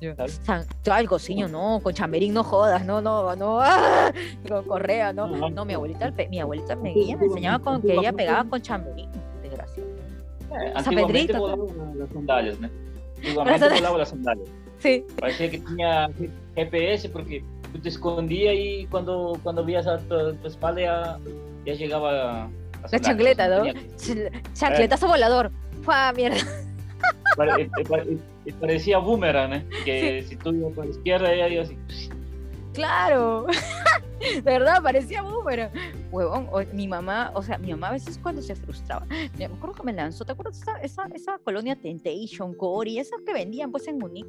No. algo, cociño, no, con chamberín no jodas, no, no, no, ¡ah! con correa, no. No, mi abuelita, mi abuelita me, me enseñaba con que ella pegaba con chamberín, antiguamente volaban las sandalias, ¿no? Antiguamente volaban las sandalias. Sí. Parecía que tenía GPS porque tú te escondías y cuando, cuando veías a tu, tu espalda ya, ya llegaba la chancleta, ¿no? Chancletazo eh. volador. Fue mierda. Pare, parecía boomerang, ¿eh? Que sí. si tú ibas para la izquierda, ella iba así. Claro. ¿Verdad? Parecía boomerang. Huevón, mi mamá, o sea, mi mamá a veces cuando se frustraba, me acuerdo que me lanzó, ¿te acuerdas esa, esa, esa colonia Temptation, Cory, esas que vendían pues en Munich?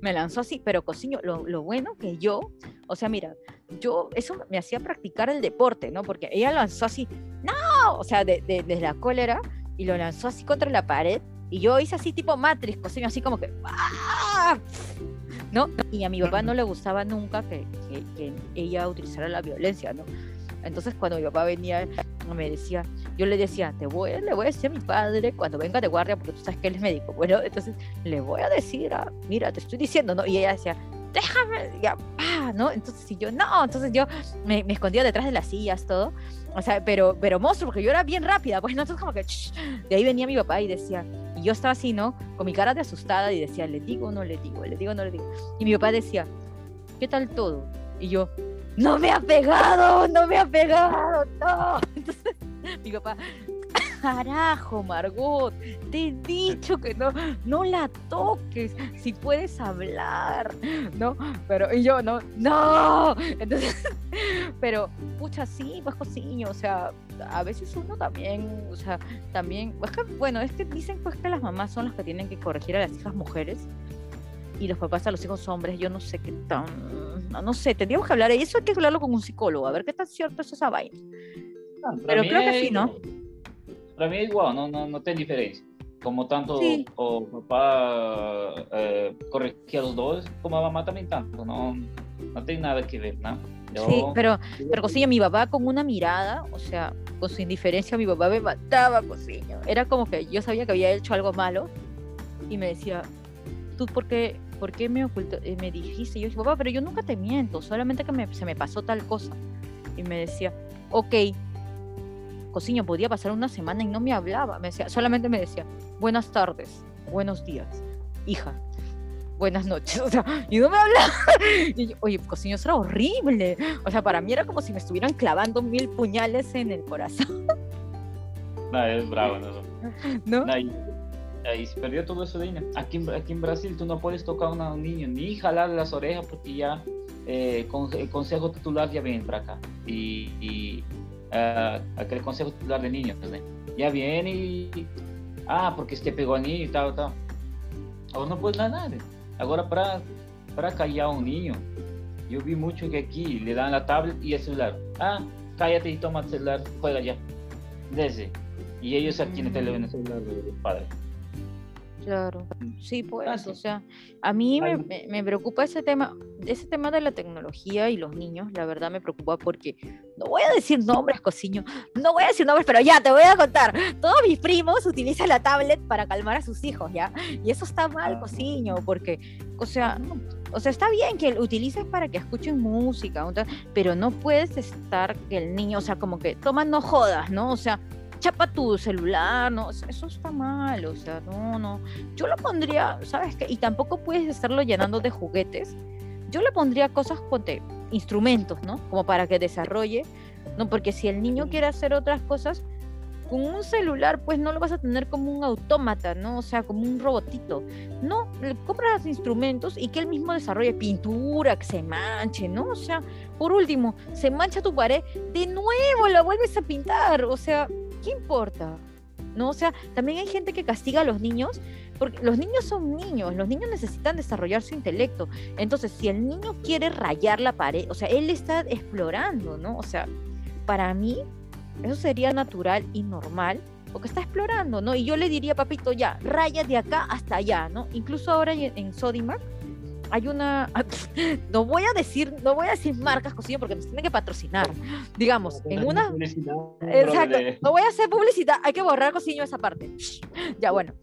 Me lanzó así, pero cociño, lo, lo bueno que yo, o sea, mira, yo, eso me hacía practicar el deporte, ¿no? Porque ella lanzó así, ¡no! O sea, desde de, de la cólera, y lo lanzó así contra la pared, y yo hice así tipo Matrix, cociño, así como que, ¡ah! ¿No? Y a mi papá no le gustaba nunca que, que, ella utilizara la violencia, ¿no? Entonces cuando mi papá venía, me decía, yo le decía, te voy, le voy a decir a mi padre cuando venga de guardia, porque tú sabes que él es médico. Bueno, entonces le voy a decir, mira, te estoy diciendo, ¿no? Y ella decía, déjame, ya, ah, ¿no? Entonces si yo, no, entonces yo me, me, escondía detrás de las sillas, todo. O sea, pero, pero monstruo, porque yo era bien rápida, pues no, entonces como que, de ahí venía mi papá y decía, y yo estaba así, ¿no? Con mi cara de asustada y decía, ¿le digo no le digo? ¿Le digo no le digo? Y mi papá decía, ¿qué tal todo? Y yo, no me ha pegado, no me ha pegado, no. Entonces, mi papá, carajo, Margot, te he dicho que no, no la toques, si puedes hablar, ¿no? Pero, y yo, no, no. Entonces, pero, pucha, sí, pues cociño, o sea, a veces uno también, o sea, también, es que, bueno, es que dicen pues que las mamás son las que tienen que corregir a las hijas mujeres y los papás a los hijos hombres, yo no sé qué tan, no, no sé, tendríamos que hablar, y eso hay que hablarlo con un psicólogo, a ver qué tan cierto es esa vaina. Ah, pero creo que sí, ¿no? Para mí es igual, no, no, no tiene diferencia. Como tanto Sí. o papá eh, corregía a los dos, como a mamá también tanto, no, no tiene nada que ver, ¿no? Sí, pero, pero cociño, mi papá con una mirada, o sea, con su indiferencia, mi papá me mataba, cociño. Era como que yo sabía que había hecho algo malo y me decía, ¿tú por qué, por qué me ocultó, eh, me dijiste? Y yo dije, papá, pero yo nunca te miento, solamente que me- se me pasó tal cosa. Y me decía, ok, cociño, podía pasar una semana y no me hablaba. Me decía, solamente me decía, buenas tardes, buenos días, hija. Buenas noches, o sea, y no me hablaba. Y yo, oye, cociño, eso era horrible. O sea, para mí era como si me estuvieran clavando mil puñales en el corazón, No, es bravo, ¿no? ¿no? No, Ahí, ahí se perdió todo eso ¿no? Aquí, en- aquí en Brasil tú no puedes tocar a un niño ni jalarle las orejas porque ya eh, con- el consejo titular ya viene para acá. Y, y ah, aquel consejo titular de niños, ¿no? ya viene y. Ah, porque te pegó al niño y tal, tal. Ahora no puedes nada. Ahora para, callar a un niño, yo vi mucho que aquí le dan la tablet y el celular. Ah, cállate y toma el celular, juega ya. Desde. Y ellos aquí en el Mm. celular del padre. Claro, sí, pues, Fácil. o sea, a mí me, me- me preocupa ese tema, ese tema de la tecnología y los niños, la verdad me preocupa porque, no voy a decir nombres, cociño, no voy a decir nombres, pero ya, te voy a contar, todos mis primos utilizan la tablet para calmar a sus hijos, ¿ya? Y eso está mal, Ah. cociño, porque, o sea, o sea, está bien que lo utilices para que escuchen música, pero no puedes estar que el niño, o sea, como que, toma, no jodas, ¿no? O sea, chapa tu celular, ¿no? Eso está mal, o sea, no, no. Yo lo pondría, ¿sabes qué? Y tampoco puedes estarlo llenando de juguetes. Yo le pondría cosas, ponte, instrumentos, ¿no? Como para que desarrolle, ¿no? Porque si el niño quiere hacer otras cosas, con un celular, pues no lo vas a tener como un autómata, ¿no? O sea, como un robotito. No, le compras instrumentos y que él mismo desarrolle pintura, que se manche, ¿no? O sea, por último, se mancha tu pared, de nuevo la vuelves a pintar. O sea, ¿qué importa? ¿No? O sea, también hay gente que castiga a los niños porque los niños son niños, los niños necesitan desarrollar su intelecto. Entonces, si el niño quiere rayar la pared, o sea, él está explorando, ¿no? O sea, para mí, eso sería natural y normal, porque está explorando, ¿no? Y yo le diría, papito, ya, raya de acá hasta allá, ¿no? Incluso ahora en, Sodimac hay una, no voy a decir, no voy a decir marcas, cosilla, porque nos tienen que patrocinar. Digamos, en una, Exacto. No voy a hacer publicidad. Hay que borrar cociño esa parte. Ya bueno.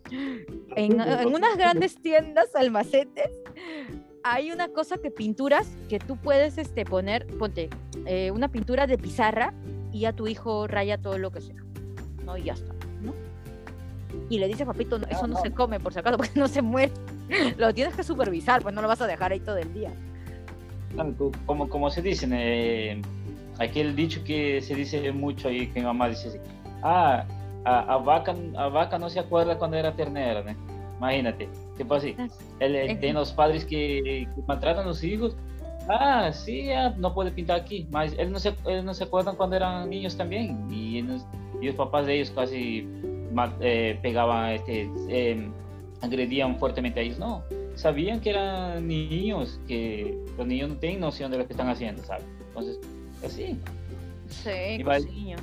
En, en unas grandes tiendas, almacenes, hay una cosa que pinturas que tú puedes este, poner, ponte, eh, una pintura de pizarra y a tu hijo raya todo lo que sea. ¿No? Y ya está. Y le dice, papito, no, eso no no. se come, por si acaso, porque no se muere. Lo tienes que supervisar, pues no lo vas a dejar ahí todo el día. Como, como se dice, eh, aquel dicho que se dice mucho ahí, que mi mamá dice así, ah, a, a vaca, a vaca no se acuerda cuando era ternera, ¿no? Imagínate, tipo así, él, él Es- tiene los padres que, que maltratan a los hijos, ah, sí, ah, no puede pintar aquí, mas él no se, él no se acuerdan cuando eran niños también, y, y los papás de ellos casi eh, pegaban, este, eh, agredían fuertemente a ellos, no, sabían que eran niños, que los niños no tienen noción de lo que están haciendo, ¿sabes? Entonces, así. Sí, Y va- cociño.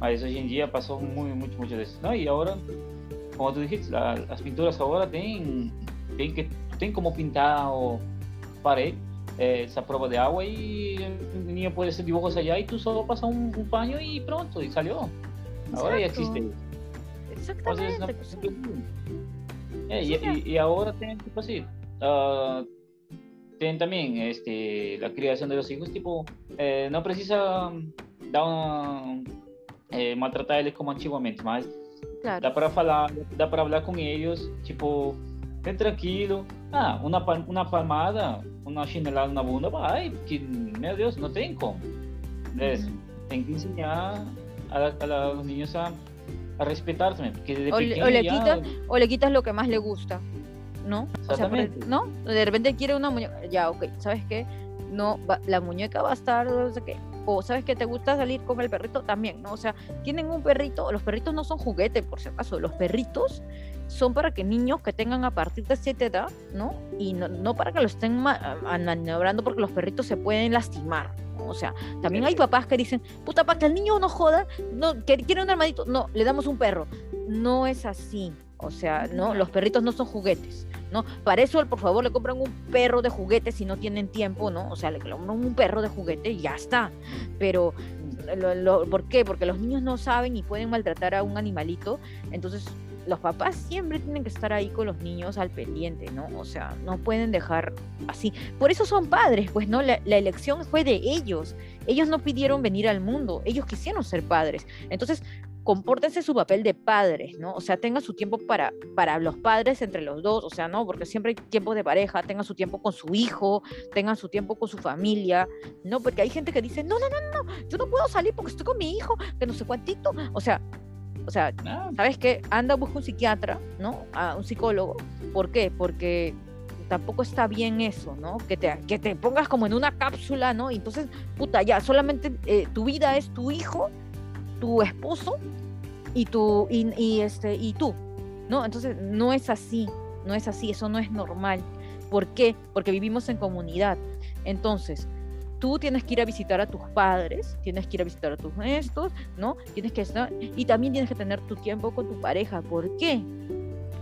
Mas hoy en día pasó muy, mucho, mucho de eso. ¿no? Y ahora, como tú dijiste, la- las pinturas ahora tienen, tienen, que, tienen como pintar o pared, eh, esa prueba de agua y el niño puede hacer dibujos allá y tú solo pasas un, un paño y pronto, y salió. Ahora ya Exacto. existe. Exactamente. cociño. Eh, y, y- y ahora tienen tipo así. ah, tienen también este, la criación de los hijos, tipo, eh, no precisa mm, dar una, eh, maltratarles como antiguamente, mas Claro. dá para falar, dá para hablar com eles, tipo, bem tranquilo. Ah, uma, uma palmada, uma chinelada na bunda, vai, porque, meu Deus, não tem como. Né? Tem que ensinar a, a, a los niños a, a respeitar também, porque desde O pequeño o le ya- quitan- o le quitas lo que más le gusta, ¿no? O sea, el-. ¿no? De repente quiere una muñeca, ya, ok, ¿sabes qué? No, va- la muñeca va a estar, no sé qué. O ¿sabes que te gusta salir con el perrito? También, ¿no? O sea, tienen un perrito, los perritos no son juguete, por si acaso, los perritos son para que niños que tengan a partir de cierta edad, ¿no? Y no, no para que lo estén maniobrando porque los perritos se pueden lastimar. ¿no? O sea, también hay papás que dicen, puta, para que el niño no joda, no, que quiere un hermanito, no, le damos un perro. No es así. O sea, no, los perritos no son juguetes, ¿no? Para eso, por favor, le compran un perro de juguete si no tienen tiempo, ¿no? O sea, le compran un perro de juguete y ya está. Pero, ¿por qué? Porque los niños no saben y pueden maltratar a un animalito. Entonces, los papás siempre tienen que estar ahí con los niños al pendiente, ¿no? O sea, no pueden dejar así. Por eso son padres, pues, ¿no? La, elección fue de ellos. Ellos no pidieron venir al mundo, ellos quisieron ser padres. Entonces, compórtense su papel de padres, ¿no? O sea, tengan su tiempo para, para los padres entre los dos, o sea, no, porque siempre hay tiempo de pareja, tengan su tiempo con su hijo, tengan su tiempo con su familia, ¿no? Porque hay gente que dice, no, no, no, no, yo no puedo salir porque estoy con mi hijo, que no sé cuántito, o sea, o sea, ah. ¿sabes qué? Anda, busca un psiquiatra, ¿no? A un psicólogo. ¿Por qué? Porque tampoco está bien eso, ¿no? Que te, que te pongas como en una cápsula, ¿no? Y entonces, puta, ya, solamente eh, tu vida es tu hijo tu esposo y, tu, y, este, y tú, ¿no? Entonces, no es así, no es así, eso no es normal. ¿Por qué? Porque vivimos en comunidad. Entonces, tú tienes que ir a visitar a tus padres, tienes que ir a visitar a tus maestros, ¿no? Tienes que estar, y también tienes que tener tu tiempo con tu pareja. ¿Por qué?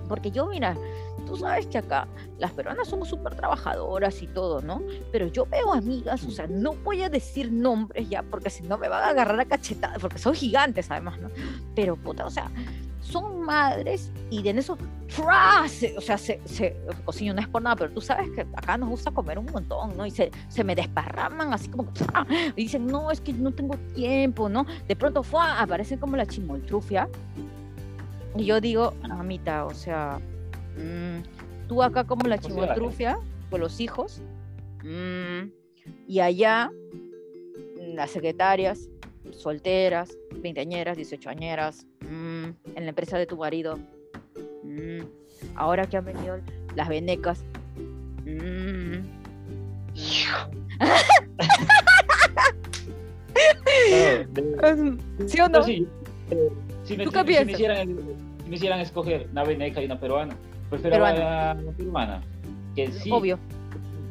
Porque yo, mira, tú sabes que acá las peruanas somos súper trabajadoras y todo, ¿no? Pero yo veo amigas, o sea, no voy a decir nombres ya, porque si no me van a agarrar a cachetadas, porque son gigantes además, ¿no? Pero puta, o sea, son madres y en eso, o sea, se, se cocina, no es por nada, pero tú sabes que acá nos gusta comer un montón, ¿no? Y se, se me desparraman así como, y dicen, no, es que no tengo tiempo, ¿no? De pronto, ¡fua! aparecen como la chimoltrufia. Y yo digo, mamita, o sea, Mm, tú acá como la chimotrufia, con los hijos, mm, y allá las secretarias, solteras, veinteañeras, dieciochoañeras, mm, en la empresa de tu marido. ahora que han venido las venecas. ¿Sí o no? Sí, eh, si, me, hicieran, si me hicieran escoger una veneca y una peruana, Prefiero a la, peruana. Que sí, Obvio.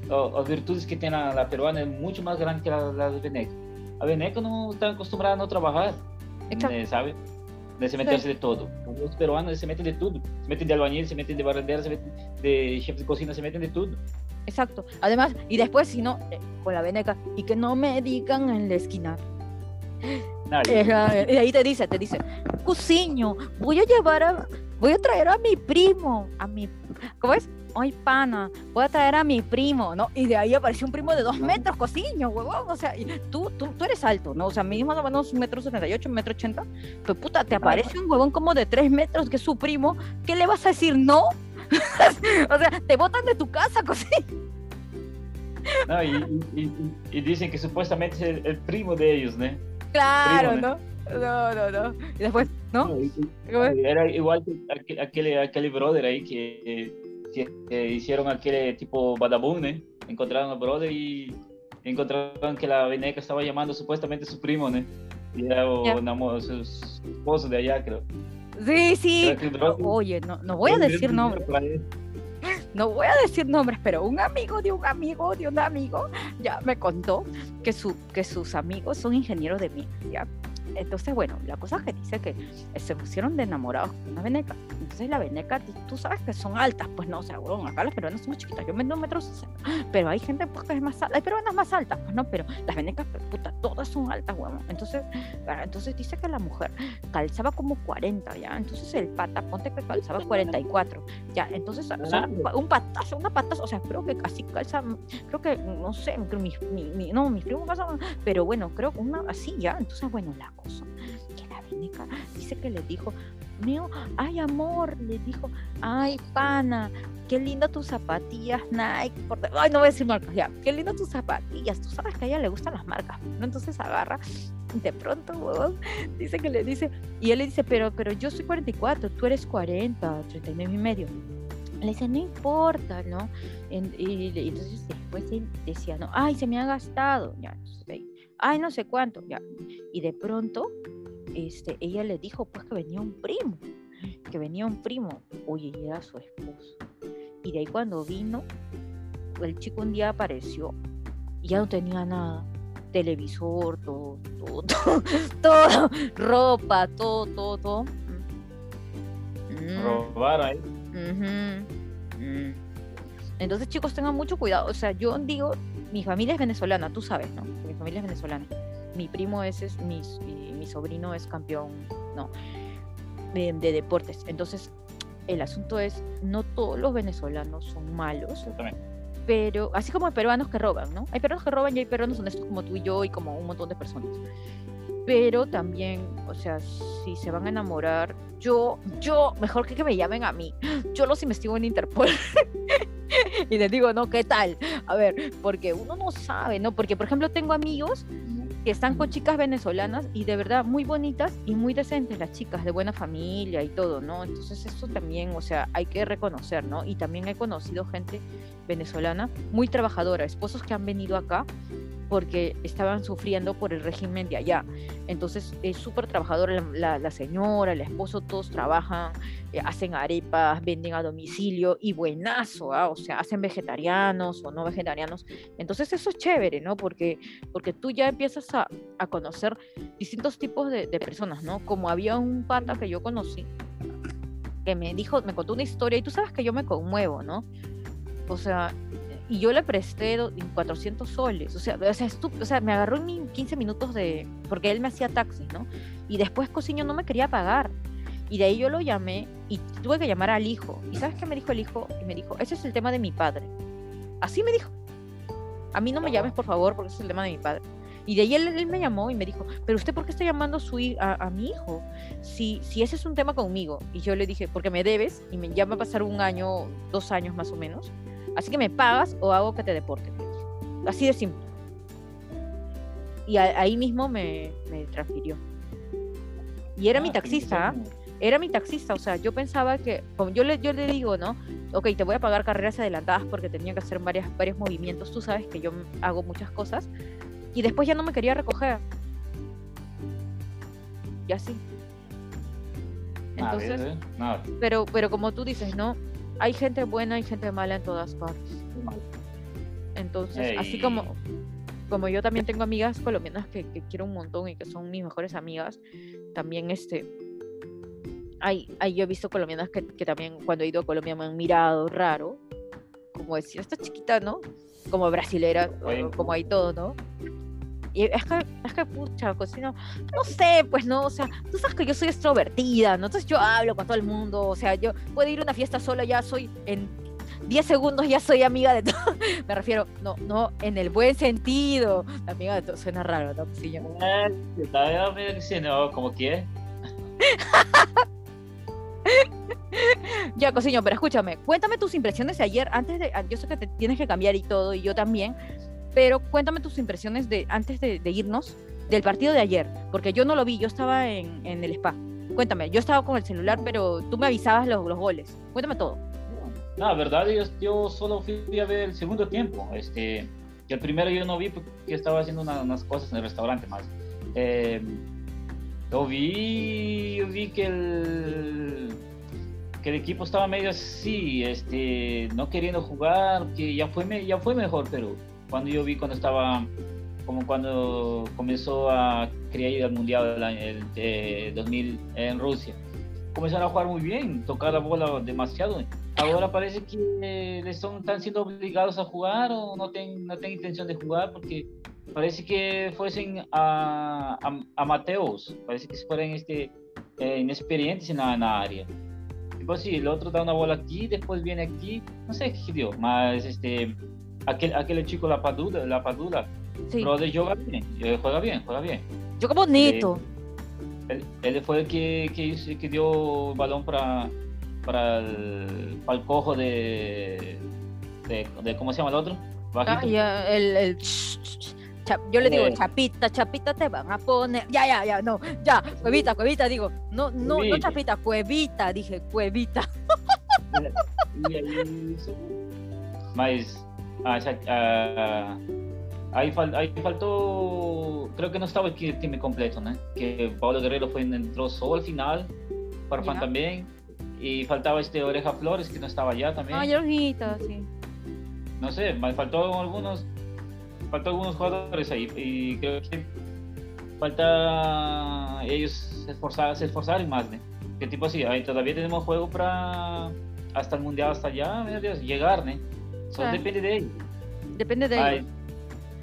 Las virtudes que tiene la, peruana es mucho más grande que la, la de Veneca. A Veneca no está acostumbrada a no trabajar, eh, ¿sabe? De se meterse de todo. Los peruanos se meten de todo. Se meten de albañil, se meten de barrendera, se meten de chef de cocina, se meten de todo. Exacto. Además, y después, si no, eh, con la veneca, y que no me digan en la esquina. Y ahí te dice, te dice, Cusiño, voy a llevar a, voy a traer a mi primo, a mi, ¿cómo es? Ay, pana, voy a traer a mi primo, ¿no? Y de ahí apareció un primo de dos metros, cociño, huevón, o sea, tú, tú, tú eres alto, ¿no? O sea, mínimo más o menos un metro setenta y ocho, un metro ochenta, pero puta, te aparece un huevón como de tres metros que es su primo, ¿qué le vas a decir no? o sea, te botan de tu casa, cociño. No, y, y, dicen que supuestamente es el, primo de ellos, ¿no? Claro, ¿no? No, no, no. Y después, ¿no? Era igual que aquel, aquel brother ahí que, hicieron aquel tipo Badabun, ¿eh? Encontraron al brother y encontraron que la veneca estaba llamando supuestamente a su primo, ¿no? Y era su, esposo de allá, creo. Sí, sí. Oye, no, no voy a decir nombres. No voy a decir nombres, pero un amigo de un amigo de un amigo ya me contó que, su, que sus amigos son ingenieros de mí, ¿ya? Entonces, bueno, la cosa es que dice que se pusieron de enamorados con una veneca. Entonces, la veneca, tú sabes que son altas, pues no, o sea, bueno, acá las peruanas son muy chiquitas. Yo mido un metro sesenta, pero hay gente pues, que es más alta. Hay peruanas más altas, pues no, pero las venecas, puta, todas son altas, huevón. Entonces, entonces dice que la mujer calzaba como 40, ¿ya? Entonces, el pata, ponte que calzaba 44, ¿ya? Entonces, un patazo, una patazo, o sea, creo que casi calza, creo que, no sé, mi, mi, no, mis primos calzaban, pero bueno, creo que una así, ¿ya? Entonces, bueno, la que la veneca dice que le dijo, mío, ay amor, le dijo, ay pana, qué linda tus zapatillas Nike, ay no voy a decir marcas, ya, qué linda tus zapatillas, tú sabes que a ella le gustan las marcas, ¿no? Entonces agarra, de pronto, dice que le dice, y él le dice, pero, pero yo soy 44, tú eres 40, 39 y medio. Le dice, no importa, ¿no? Y, entonces después él decía, no, ay, se me ha gastado, ya, entonces, ay, no sé cuánto, ya. Y de pronto, este, ella le dijo, pues que venía un primo, que venía un primo, oye, y era su esposo. Y de ahí cuando vino, el chico un día apareció y ya no tenía nada. Televisor, todo, todo, todo, ropa, todo, todo, todo. Mm, robar ahí. mm. Entonces, chicos, tengan mucho cuidado. O sea, yo digo, mi familia es venezolana, tú sabes, ¿no? Mi familia es venezolana. Mi primo es, es mi, mi- sobrino es campeón, no, de, de deportes. Entonces, el asunto es, no todos los venezolanos son malos, pero así como hay peruanos que roban, ¿no? Hay peruanos que roban y hay peruanos honestos como tú y yo y como un montón de personas. Pero también, o sea, si se van a enamorar, yo, yo, mejor que que me llamen a mí, yo los investigo en Interpol. y les digo, no, ¿qué tal? A ver, porque uno no sabe, ¿no? Porque, por ejemplo, tengo amigos que están con chicas venezolanas y de verdad muy bonitas y muy decentes las chicas, de buena familia y todo, ¿no? Entonces eso también, o sea, hay que reconocer, ¿no? Y también he conocido gente venezolana muy trabajadora, esposos que han venido acá porque estaban sufriendo por el régimen de allá. Entonces es súper trabajadora la, señora, el esposo, todos trabajan, eh, hacen arepas, venden a domicilio y buenazo, ¿ah? o sea, hacen vegetarianos o no vegetarianos. Entonces eso es chévere, ¿no? Porque, porque tú ya empiezas a, a conocer distintos tipos de, de personas, ¿no? Como había un pata que yo conocí que me dijo, me contó una historia y tú sabes que yo me conmuevo, ¿no? O sea, y yo le presté do- 400 soles, o sea, o sea, o sea, me agarró en mi 15 minutos de, porque él me hacía taxis, ¿no? Y después Cociño no me quería pagar. Y de ahí yo lo llamé y tuve que llamar al hijo. ¿Y sabes qué me dijo el hijo? Y me dijo, ese es el tema de mi padre. Así me dijo. A mí no me llames, por favor, porque ese es el tema de mi padre. Y de ahí él, él me llamó y me dijo, pero usted por qué está llamando a, su, a, a mi hijo? Si, si ese es un tema conmigo. Y yo le dije, porque me debes y me, ya va a pasar un año, dos años más o menos. Así que me pagas o hago que te dije. Así de simple. Y a- ahí mismo me, me transfirió. Y era mi Ah, taxista, ¿ah? felicidades. era mi taxista, o sea, yo pensaba que, como yo le, yo le digo, ¿no? Ok, te voy a pagar carreras adelantadas porque tenía que hacer varias, varios movimientos, tú sabes que yo hago muchas cosas, y después ya no me quería recoger. Y así. Ah, ¿ves, Entonces, eh? Nada. pero, pero como tú dices, ¿no? Hay gente buena y gente mala en todas partes. Entonces, así Ey. como, como yo también tengo amigas colombianas que, que quiero un montón y que son mis mejores amigas, también este, hay, hay, yo he visto colombianas que, que también cuando he ido a Colombia me han mirado raro, como decir, esta chiquita, ¿no? Como brasilera, Oye. como hay todo, ¿no? Y es que, es que, pucha, cocino, no sé, pues no, o sea, tú sabes que yo soy extrovertida, ¿no? Entonces yo hablo con todo el mundo, o sea, yo puedo ir a una fiesta sola, ya soy en 10 segundos, ya soy amiga de todo. Me refiero, no, no, en el buen sentido, amiga de todo, suena raro, ¿no? Sí, yo- diciendo, como que Ya, Cosiño, pero escúchame, cuéntame tus impresiones de ayer, antes de, yo sé que te tienes que cambiar y todo, y yo también, pero cuéntame tus impresiones de antes de, de irnos del partido de ayer, porque yo no lo vi, yo estaba en, en el spa. Cuéntame, yo estaba con el celular, pero tú me avisabas los, los goles. Cuéntame todo. La verdad, yo, yo solo fui a ver el segundo tiempo. Este, que el primero yo no vi porque estaba haciendo una- unas cosas en el restaurante más. Eh, yo vi, yo vi que el, que el equipo estaba medio así, este, no queriendo jugar, que ya fue, ya fue mejor, pero cuando yo vi cuando estaba, como cuando comenzó a ir al Mundial el de 2000 en Rusia, comenzaron a jugar muy bien, tocar la bola demasiado. Ahora parece que les son, están siendo obligados a jugar o no tienen no tienen intención de jugar porque parece que fuesen a, a, amateos, parece que fueran este, eh, inexperientes en la, en la área. Y pues sí, el otro da una bola aquí, después viene aquí, no sé qué dio, más este, aquel, aquel chico, la Padula, la Padula, Sí. brother, juega bien, eh, juega bien, juega bien. Como neto. Él, él fue el que, que, hizo- que dio balón para, para, el, para el cojo de, de, de- ¿Cómo se llama el otro? Ah, ya, el, el cha- yo le digo, Eh. chapita, chapita te van a poner. Ya, ya, ya, no, ya, cuevita, cuevita, digo, no, no, no chapita, cuevita, dije, cuevita. Mas ah, essa- ah, aí, fal- aí faltou. Creio que não estava aqui o time completo, né? Que Paulo Guerreiro foi, entrou só al final, Farfán Ya. também. E faltava este Oreja Flores, que não estava allá também. Ah, Yorjita, sí. No sé, me faltó algunos, faltó algunos jugadores ahí y creo que falta ellos esforzar, se esforzar más, ¿no? porque tipo así, ahí todavía tenemos juego para hasta el mundial, hasta allá, Dios, llegar, ¿no? Solo depende de ellos. Depende de ellos.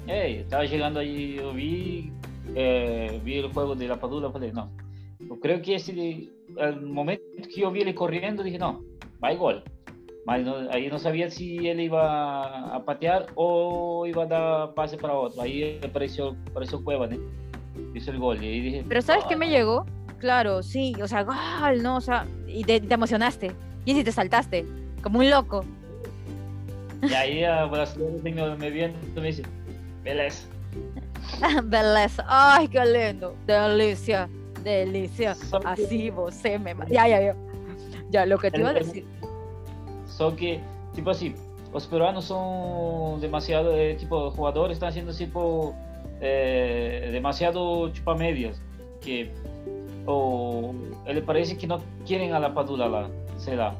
estaba llegando allí, yo vi, eh, vi el juego de la Padula, falei, no, yo creo que ese, el momento que yo vi él corriendo, dije, no, va gol. ahí no sabía si él iba a patear o iba a dar pase para otro. Ahí apareció, apareció Cueva, ¿no? Hizo el gol. Y dije, Pero ¿sabes qué me llegó? Claro, sí, o sea, gol, ¿no? O sea, y te, emocionaste. Y si te saltaste, como un loco. Y ahí a brasileño me, me viendo me dice, beleza. beleza. Ay, qué lindo. Delicia, delicia. Así vos se me... Ya, ya, ya. Ya, lo que te iba a decir. Só que, tipo así, los peruanos son demasiado, eh, tipo, jugadores están haciendo tipo eh, demasiado chupamedias, que o le parece que no quieren a la Padula la será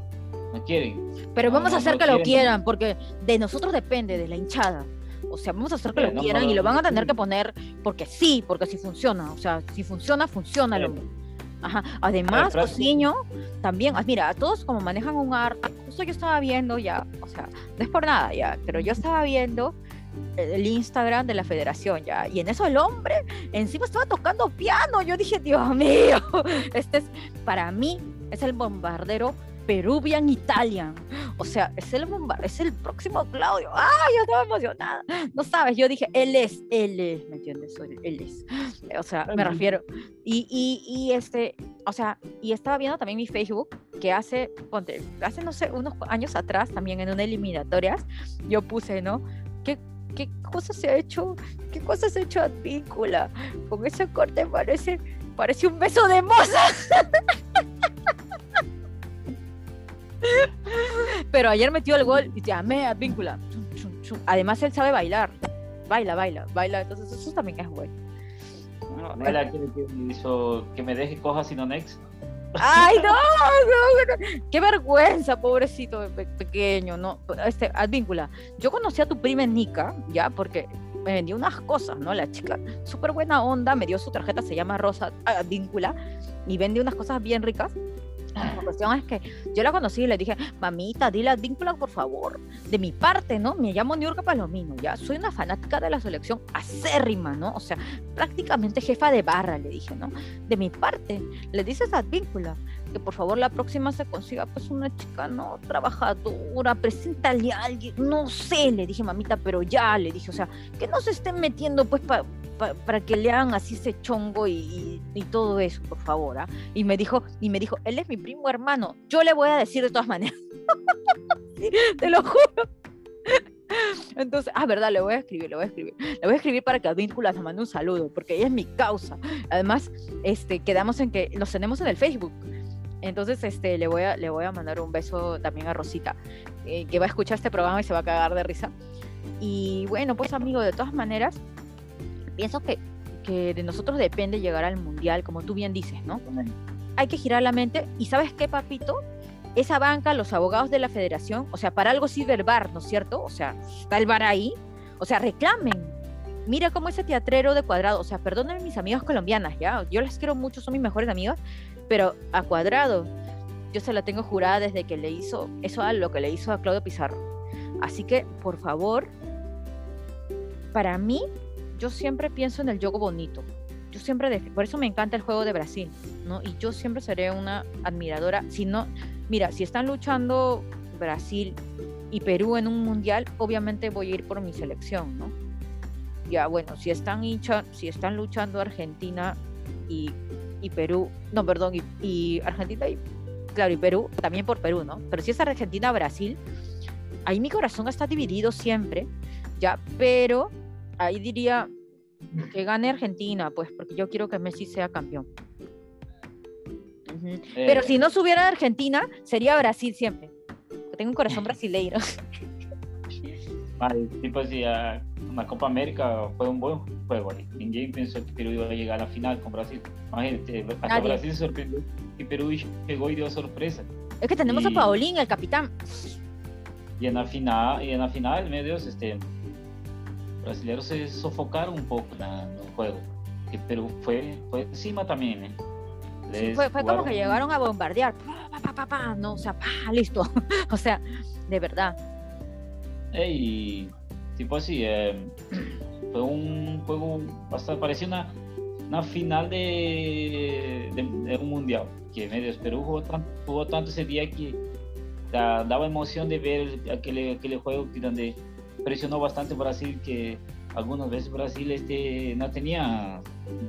no quieren. Pero vamos a hacer que lo quieran, porque de nosotros depende, de la hinchada. O sea, vamos a hacer que lo quieran y lo van a tener que poner porque sí, porque si funciona. O sea, si funciona, funciona. Lo... Ajá. Además, Cociño también, ah, mira, todos como manejan un arte, justo yo estaba viendo ya, o sea, no es por nada ya, pero yo estaba viendo el Instagram de la federación ya. Y en eso el hombre encima estaba tocando piano. Yo dije, Dios mío, este es, para mí, es el bombardero Peruvian Italian. O sea, es el es el próximo Claudio. ¡Ay, yo estaba emocionada! No sabes, yo dije, él es, él es, ¿me entiendes? Él es. O sea, me refiero. Y, y, y este, o sea, y estaba viendo también mi Facebook que hace, hace no sé, unos años atrás, también en una eliminatorias, yo puse, ¿no? ¿Qué, qué cosas se ha hecho? ¿Qué cosas se ha hecho Advíncula? Con ese corte parece, parece un beso de moza. Pero ayer metió el gol y llamé a Advíncula. Además, él sabe bailar. Baila, baila, baila. Entonces, eso también es bueno. Baila que, me hizo que me deje coja sino next. Ay, no, no, qué vergüenza, pobrecito pequeño, no, este, Advíncula, yo conocí a tu prima Nica, ya, porque me vendió unas cosas, ¿no? La chica, súper buena onda, me dio su tarjeta, se llama Rosa Advíncula, y vende unas cosas bien ricas, la cuestión es que yo la conocí y le dije, mamita, dile a Díncula, por favor. De mi parte, ¿no? Me llamo Niurka Palomino, ya. Soy una fanática de la selección acérrima, ¿no? O sea, prácticamente jefa de barra, le dije, ¿no? De mi parte, le dices a Díncula que por favor la próxima se consiga pues una chica, ¿no? Trabajadora, preséntale a alguien, no sé, le dije, mamita, pero ya, le dije, o sea, que no se estén metiendo pues para para que le hagan así ese chongo y, todo eso, por favor. ¿ah? Y me dijo, y me dijo, él es mi primo hermano. Yo le voy a decir de todas maneras. te lo juro. Entonces, ah, verdad, le voy a escribir, le voy a escribir. Le voy a escribir para que Advíncula se mande un saludo, porque ella es mi causa. Además, este, quedamos en que los tenemos en el Facebook. Entonces, este, le voy a, le voy a mandar un beso también a Rosita, eh, que va a escuchar este programa y se va a cagar de risa. Y bueno, pues amigo, de todas maneras, pienso que, que de nosotros depende llegar al mundial, como tú bien dices, ¿no? Hay que girar la mente y ¿sabes qué, papito? Esa banca, los abogados de la federación, o sea, para algo sirve el bar, ¿no es cierto? O sea, está el bar ahí, o sea, reclamen. Mira cómo ese teatrero de cuadrado, o sea, perdónenme mis amigas colombianas, ya, yo las quiero mucho, son mis mejores amigas, pero a cuadrado, yo se la tengo jurada desde que le hizo eso a lo que le hizo a Claudio Pizarro. Así que, por favor, para mí, yo siempre pienso en el juego bonito. Yo siempre, por eso me encanta el juego de Brasil, ¿no? Y yo siempre seré una admiradora. Si no, mira, si están luchando Brasil y Perú en un mundial, obviamente voy a ir por mi selección, ¿no? Ya, bueno, si están, hincha, si están luchando Argentina y, y Perú, no, perdón, y, y, Argentina y, claro, y Perú, también por Perú, ¿no? Pero si es Argentina-Brasil, ahí mi corazón está dividido siempre, ya, pero ahí diría que gane Argentina, pues, porque yo quiero que Messi sea campeón. Pero si no subiera Argentina, sería Brasil siempre. tengo un corazón brasileiro. Vale, tipo así, la Copa América fue un buen juego. Ninguém pensó que Perú iba a llegar a la final con Brasil. Imagínate, hasta Brasil se sorprendió y Perú llegó y dio sorpresa. Es que tenemos a Paulín, el capitán. Y en la final, y en la final, meu Deus, este, brasileños se sofocaron un poco en el juego, pero fue, fue encima también. ¿eh? Sí, fue, fue como que llegaron a bombardear, pa, pa, pa, pa, no, o sea, pa, listo, o sea, de verdad. Y tipo así, eh, fue un juego bastante, parecía una, una final de, de, de, un mundial, que medio Perú jugó tanto, jugó tanto ese día que da, daba emoción de ver aquel, aquel juego que donde presionó bastante Brasil, que algunas veces Brasil este, no tenía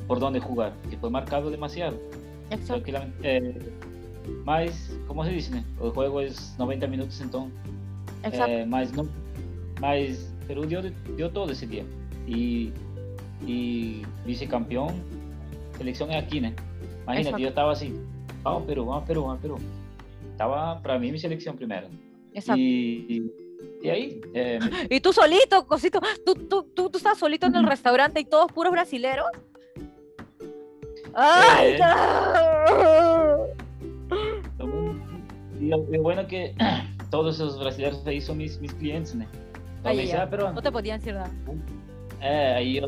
por dónde jugar, que fue marcado demasiado. Exacto. Eh, más, ¿cómo se dice? El juego es 90 minutos entonces. Exacto. Eh, más, no, más Perú dio, dio todo ese día. Y, y vicecampeón, selección es aquí, ¿no? Imagínate, Exacto. yo estaba así, vamos Perú, vamos Perú, vamos Perú. Estaba para mí mi selección primero. Exacto. Y, y ahí, eh, Y tú solito, cosito, tú, tú, tú, tú estás solito en el restaurante y todos puros brasileros. ¡Ay! No! y lo, lo bueno que todos esos brasileños ahí son mis, mis clientes, ¿no? Ya. ah, pero No te podían decir nada. Eh, ahí yo,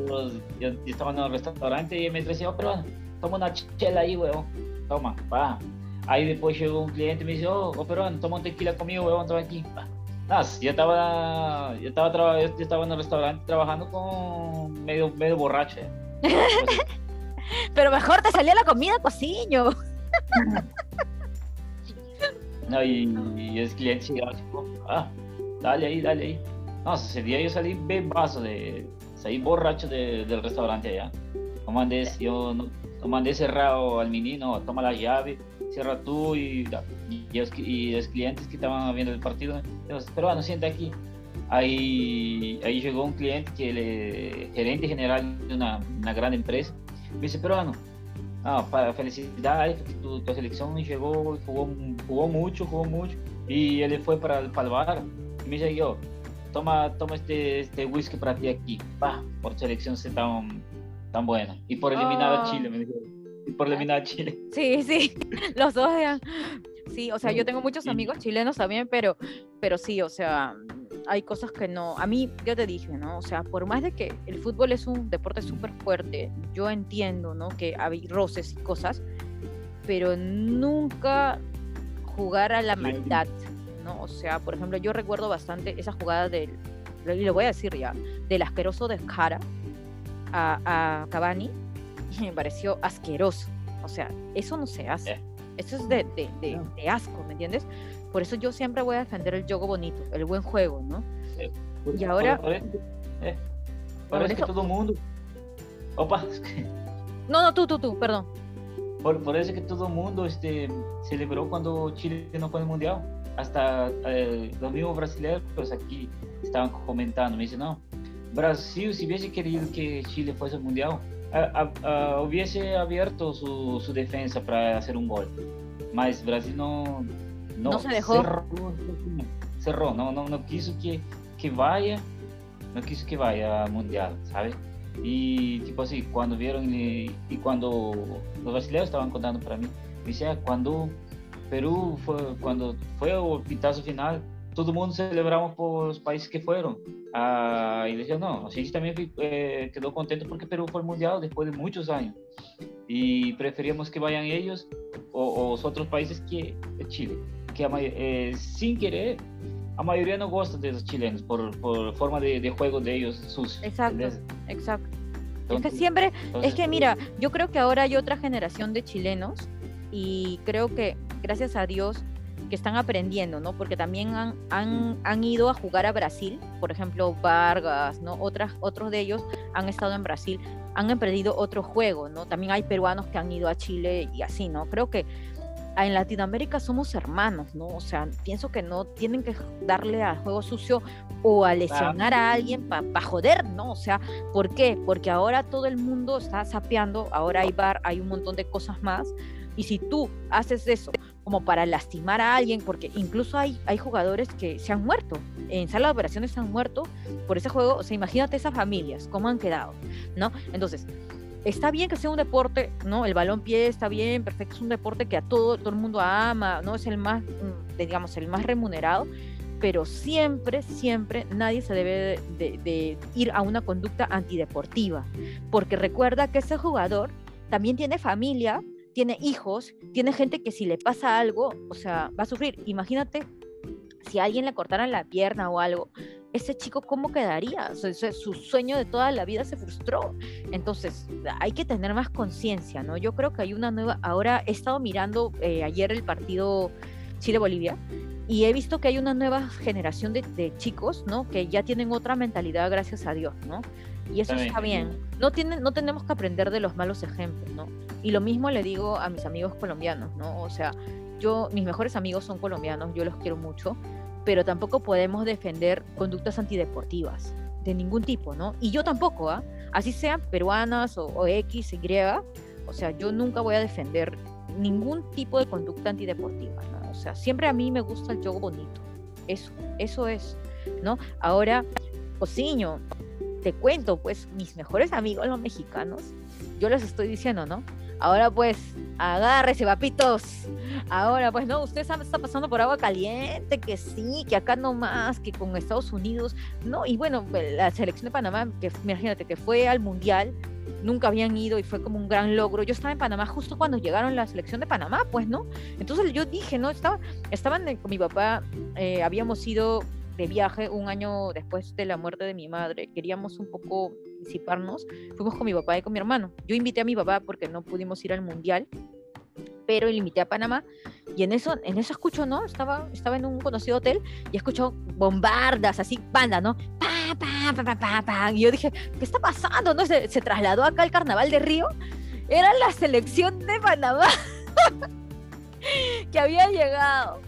yo, yo estaba en el restaurante y me decía, oh, pero toma una chela ahí, weón. Toma, va. Ahí después llegó un cliente y me dice, oh, oh peruano, toma un tequila conmigo, weón, toma aquí. Va. Ah, yo estaba, yo estaba, yo estaba en el restaurante trabajando con medio, medio borracho. Pues, Pero mejor te salía la comida, cociño. no, y, y el cliente llegaba tipo, ah, dale ahí, dale ahí. No, ese día yo salí bebazo de, salí borracho de- del restaurante allá. No mandé, yo no, no mandé cerrado al menino, toma la llave, cierra tú y, y, los, y los clientes que estaban viendo el partido, los peruanos, sienta aquí. Ahí, ahí llegó un cliente que le, gerente general de una, una gran empresa, me dice, peruano, ah, para felicidades, porque tu, tu selección llegó, jugó, jugó mucho, jugó mucho, y él fue para, el- para el bar, y me dice yo, toma, toma este, este whisky para ti aquí, pa, por selección ser tan, tan buena, y por eliminar Ah. a Chile, me dijo, y por eliminar a Chile. Sí, sí, los dos eran. Sí, o sea, yo tengo muchos amigos chilenos también, pero, pero sí, o sea, hay cosas que no. A mí, yo te dije, ¿no? O sea, por más de que el fútbol es un deporte súper fuerte, yo entiendo, ¿no? Que hay roces y cosas, pero nunca jugar a la maldad, ¿no? O sea, por ejemplo, yo recuerdo bastante esa jugada del, y lo voy a decir ya, del asqueroso de Jara a, a Cavani, y me pareció asqueroso. O sea, eso no se hace. Eh. Eso es de, de, de- No. de asco, ¿me entiendes? Por eso yo siempre voy a defender el juego bonito, el buen juego, ¿no? Por- Y ahora- por- por eso- eh, Por parece que eso- todo mundo, opa, No, no, tú, tú, tú, perdón. Por, por eso que todo el mundo este, celebró cuando Chile no fue al Mundial. Hasta eh, los mismos brasileños pues, aquí estaban comentando. Me dicen, no, Brasil, si hubiese querido que Chile fuese al Mundial, a- a- hubiese abierto su, su defensa para hacer un gol. Mas Brasil no, no, No se dejó. Cerró, cerró, no, no, no quiso que, que vaya, no quiso que vaya al Mundial, ¿sabes? Y tipo así, cuando vieron y, y cuando los brasileños estaban contando para mí, me decía, cuando Perú fue, cuando fue el pitazo final, todo el mundo celebramos por los países que fueron. Ah, y decía, no, así también fui- eh, quedó contento porque Perú fue al mundial después de muchos años. Y preferíamos que vayan ellos o, o los otros países que que Chile. Que a eh, sin querer, a mayoría no gusta de los chilenos por, por forma de, de juego de ellos sus Exacto, exacto. Es que Entonces- siempre, es entonces, que mira, yo creo que ahora hay otra generación de chilenos y creo que gracias a Dios que están aprendiendo, ¿no? Porque también han, han, han ido a jugar a Brasil, por ejemplo, Vargas, ¿no? Otras, otros de ellos han estado en Brasil, han aprendido otro juego, ¿no? También hay peruanos que han ido a Chile y así, ¿no? Creo que en Latinoamérica somos hermanos, ¿no? O sea, pienso que no tienen que darle al juego sucio o a lesionar a alguien para joder, ¿no? O sea, ¿por qué? Porque ahora todo el mundo está sapeando, ahora hay bar, hay un montón de cosas más, y si tú haces eso como para lastimar a alguien, porque incluso hay, hay jugadores que se han muerto, en sala de operaciones se han muerto por ese juego, o sea, imagínate esas familias, cómo han quedado, ¿no? Entonces, está bien que sea un deporte, ¿no? El balón pie está bien, perfecto, es un deporte que a todo, todo el mundo ama, ¿no? Es el más, mm, digamos, el más remunerado, pero siempre, siempre nadie se debe de, ir a una conducta antideportiva, porque recuerda que ese jugador también tiene familia, tiene hijos, tiene gente que si le pasa algo, o sea, va a sufrir. Imagínate si a alguien le cortaran la pierna o algo, ese chico cómo quedaría? O sea, su sueño de toda la vida se frustró. Entonces, hay que tener más conciencia, ¿no? Yo creo que hay una nueva, ahora he estado mirando eh, ayer el partido Chile-Bolivia y he visto que hay una nueva generación de, chicos, ¿no? Que ya tienen otra mentalidad, gracias a Dios, ¿no? Y eso está bien. No, tienen, no tenemos que aprender de los malos ejemplos, ¿no? Y lo mismo le digo a mis amigos colombianos, ¿no? O sea, yo, mis mejores amigos son colombianos, yo los quiero mucho, pero tampoco podemos defender conductas antideportivas de ningún tipo, ¿no? Y yo tampoco, ¿ah? Así sean peruanas o, o, X, Y, o sea, yo nunca voy a defender ningún tipo de conducta antideportiva, ¿no? O sea, siempre a mí me gusta el juego bonito, eso, eso es, ¿no? Ahora, Cociño, te cuento, pues, mis mejores amigos los mexicanos, yo les estoy diciendo, ¿no? Ahora pues, agárrese, papitos. Ahora pues, no, usted está pasando por agua caliente, que sí, que acá no más, que con Estados Unidos. No, y bueno, la selección de Panamá, que imagínate que fue al Mundial, nunca habían ido y fue como un gran logro. Yo estaba en Panamá justo cuando llegaron la selección de Panamá, pues, ¿no? Entonces yo dije, ¿no? Estaba, estaban con mi papá, eh, habíamos ido de viaje un año después de la muerte de mi madre. Queríamos un poco disiparnos. Fuimos con mi papá y con mi hermano. Yo invité a mi papá porque no pudimos ir al mundial, pero le invité a Panamá y en eso, en eso escucho, ¿no? Estaba, estaba en un conocido hotel y escucho bombardas, así, panda, ¿no? Pa, pa, pa, pa, pa, Y yo dije, ¿qué está pasando? ¿No? Se, se trasladó acá al carnaval de Río. Era la selección de Panamá. que había llegado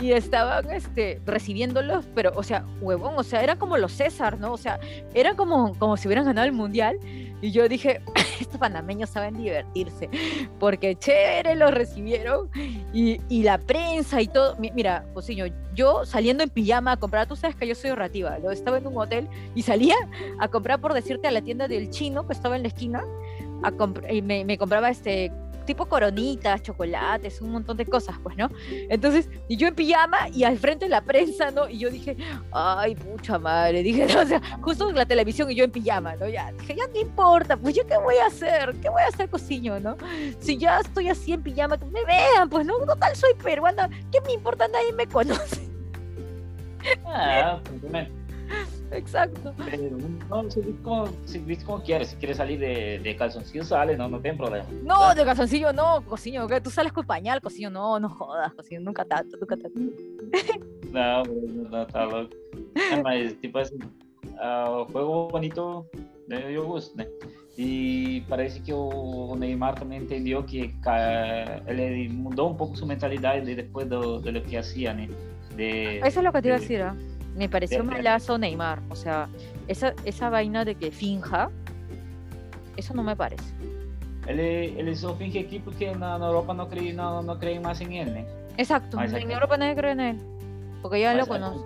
y estaban este, recibiéndolos, pero, o sea, huevón, o sea, eran como los César, ¿no? O sea, era como, como si hubieran ganado el mundial. Y yo dije, estos panameños saben divertirse, porque chévere los recibieron y, y la prensa y todo. Mira, Josiño, yo saliendo en pijama a comprar, tú sabes que yo soy ahorrativa, yo estaba en un hotel y salía a comprar, por decirte, a la tienda del chino que estaba en la esquina, a y me, me compraba este tipo coronitas, chocolates, un montón de cosas, pues, ¿no? Entonces, y yo en pijama y al frente de la prensa, ¿no? Y yo dije, ay, pucha madre, dije, no, o sea, justo la televisión y yo en pijama, ¿no? Ya, dije, ya no importa, pues yo qué voy a hacer, qué voy a hacer, cociño, ¿no? Si ya estoy así en pijama, que me vean, pues, ¿no? Total, soy peruana, ¿qué me importa? Nadie me conoce. Ah, Exacto. Pero no, si como, si, como quieres, si quieres salir de, de calzoncillo, sale, no, no tiene problema. No, de calzoncillo no, que tú sales con pañal, cociño, no, no jodas, cociño, nunca tanto, nunca tanto. no, no, no, está loco. Además, tipo así, uh, juego bonito, de yo gusto, né? E parece que o Neymar também entendeu que ele mudou um pouco sua mentalidade depois do, do que fazia, né? De, Eso es lo que te iba a decir, ¿eh? Me pareció malazo Neymar. O sea, esa, esa vaina de que finja, eso no me parece. Ele, ele só finge aqui porque na, na Europa não creem, não, não creem mais em ele, né? Exacto, Mas en Europa nadie cree en él, porque ya lo conoce.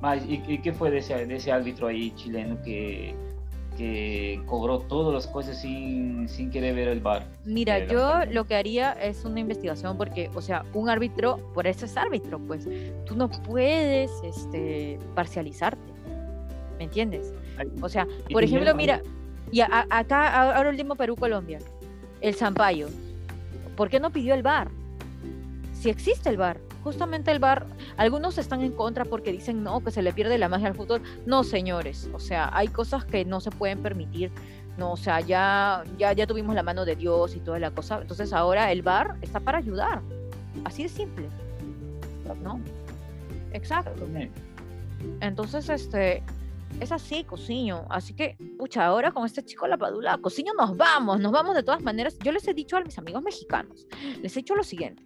Mas e, e que foi desse, desse árbitro aí chileno que que cobró todas las cosas sin, sin querer ver el bar. Mira, yo lo que haría es una investigación porque, o sea, un árbitro, por eso es árbitro, pues tú no puedes este, parcializarte, ¿me entiendes? O sea, por ejemplo, mira, y acá, ahora último Perú-Colombia, el Zampayo, ¿por qué no pidió el bar? Si existe el bar, justamente el bar, algunos están en contra porque dicen no, que se le pierde la magia al fútbol. No, señores, o sea, hay cosas que no se pueden permitir. No, o sea, ya, ya, ya tuvimos la mano de Dios y toda la cosa. Entonces ahora el bar está para ayudar. Así de simple. ¿No? Exacto. Entonces, este, es así, Cociño. Así que, pucha, ahora con este chico la padula, Cociño, nos vamos, nos vamos de todas maneras. Yo les he dicho a mis amigos mexicanos, les he dicho lo siguiente.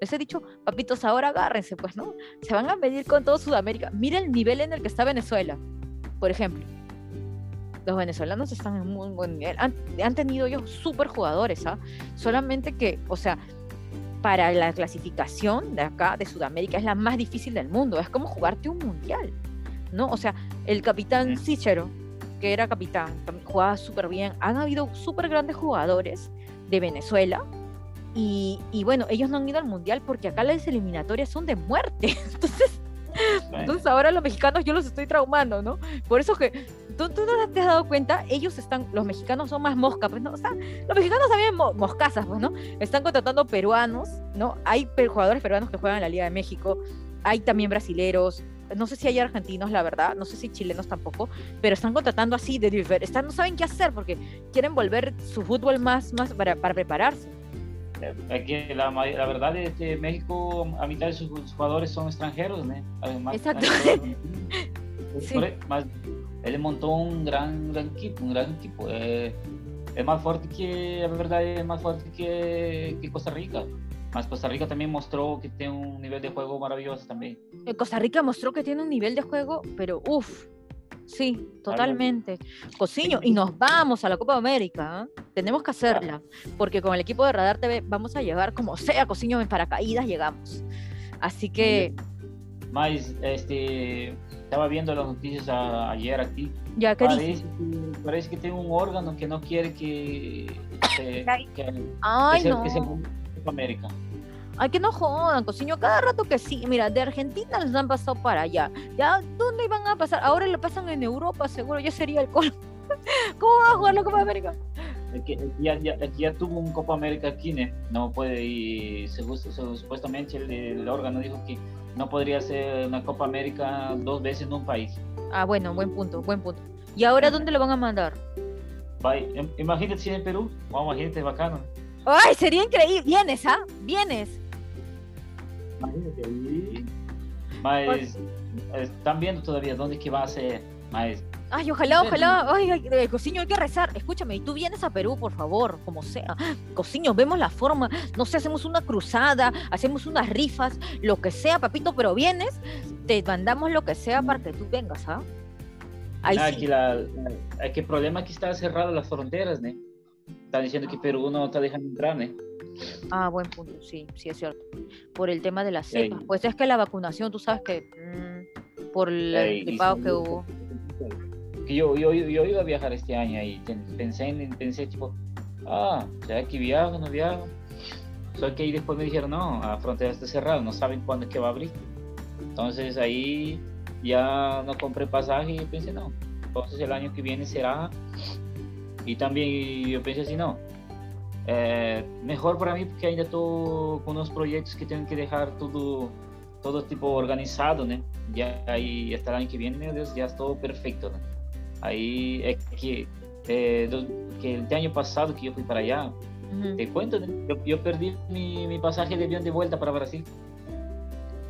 Les he dicho, papitos, ahora agárrense, pues, ¿no? Se van a medir con todo Sudamérica. Miren el nivel en el que está Venezuela, por ejemplo. Los venezolanos están en muy buen nivel. Han, han tenido ellos súper jugadores, ¿ah? Solamente que, o sea, para la clasificación de acá, de Sudamérica, es la más difícil del mundo. Es como jugarte un mundial. ¿No? O sea, el capitán Sichero, que era capitán, jugaba súper bien. Han habido súper grandes jugadores de Venezuela. Y, bueno, ellos no han ido al mundial porque acá las eliminatorias son de muerte. Entonces, entonces ahora los mexicanos yo los estoy traumando, ¿no? Por eso que ¿tú, tú no te has dado cuenta, ellos están, los mexicanos son más mosca, pues no, o sea, los mexicanos también mo moscasas, pues, ¿no? Están contratando peruanos, ¿no? Hay jugadores peruanos que juegan en la Liga de México, hay también brasileros, no sé si hay argentinos, la verdad, no sé si chilenos tampoco, pero están contratando así de están, no saben qué hacer porque quieren volver su fútbol más, más para, para prepararse. Aquí la, la, verdad es que México, a mitad de sus jugadores son extranjeros, ¿no? Además, Exacto. sí. más, él montó un gran, gran equipo, un gran equipo. Eh, es más fuerte que, la verdad, es más fuerte que, que Costa Rica. Más Costa Rica también mostró que tiene un nivel de juego maravilloso también. Eh, Costa Rica mostró que tiene un nivel de juego, pero uff, sí, totalmente. Cociño, y nos vamos a la Copa América. ¿eh? Tenemos que hacerla, porque con el equipo de Radar TV vamos a llegar como sea, Cociño en paracaídas llegamos. Así que. Más, este, estaba viendo las noticias ayer aquí. Ya, ¿qué parece, que, parece que tiene un órgano que no quiere que, se, que, Ay, no. que se América. Ay, que no jodan, cociño, cada rato que sí. Mira, de Argentina les han pasado para allá. ¿Ya? ¿Dónde iban a pasar? Ahora lo pasan en Europa, seguro. Ya sería el colmo. ¿Cómo va a jugar la Copa América? ya, ya, ya, tuvo un Copa América aquí, ¿no? No puede ir, supuestamente el, el, órgano dijo que no podría ser una Copa América dos veces en un país. Ah, bueno, buen punto, buen punto. ¿Y ahora dónde lo van a mandar? Bye. Imagínate si en Perú, vamos, imagínate, bacano. ¡Ay, sería increíble! Vienes, ¿ah? Vienes. Imagínate ahí. Más, están viendo todavía dónde es que va a ser. Más, Ay, ojalá, ojalá. Ay, ay, eh, Cociño, hay que rezar. Escúchame, y tú vienes a Perú, por favor, como sea. Cociño, vemos la forma. No sé, hacemos una cruzada, hacemos unas rifas, lo que sea, papito, pero vienes, te mandamos lo que sea para que tú vengas, ¿ah? Ahí ah, sí. aquí la, la, que el problema es que está cerrado las fronteras, ¿no? Está diciendo que Perú no está dejando entrar, ¿no? Ah, buen punto, sí, sí es cierto. Por el tema de las cepas. Pues es que la vacunación, tú sabes que mmm, por el gripado que hubo yo, yo, yo iba a viajar este año y pensé, en, pensé tipo, ah, ¿será que viajo, no viajo? Solo que ahí después me dijeron, no, la frontera está cerrada, no saben cuándo es que va a abrir. Entonces ahí ya no compré pasaje y pensé, no, entonces el año que viene será. Y también yo pensé así, no, eh, mejor para mí porque ainda estou con unos proyectos que tengo que dejar todo todo tipo organizado, ¿no? Ya ahí hasta el año que viene, meu Deus, ya es todo perfecto, ¿no? Aí é que, é, do, que el año pasado que yo fui para allá, te cuento, yo, yo perdí mi, mi, pasaje de avión de vuelta para Brasil.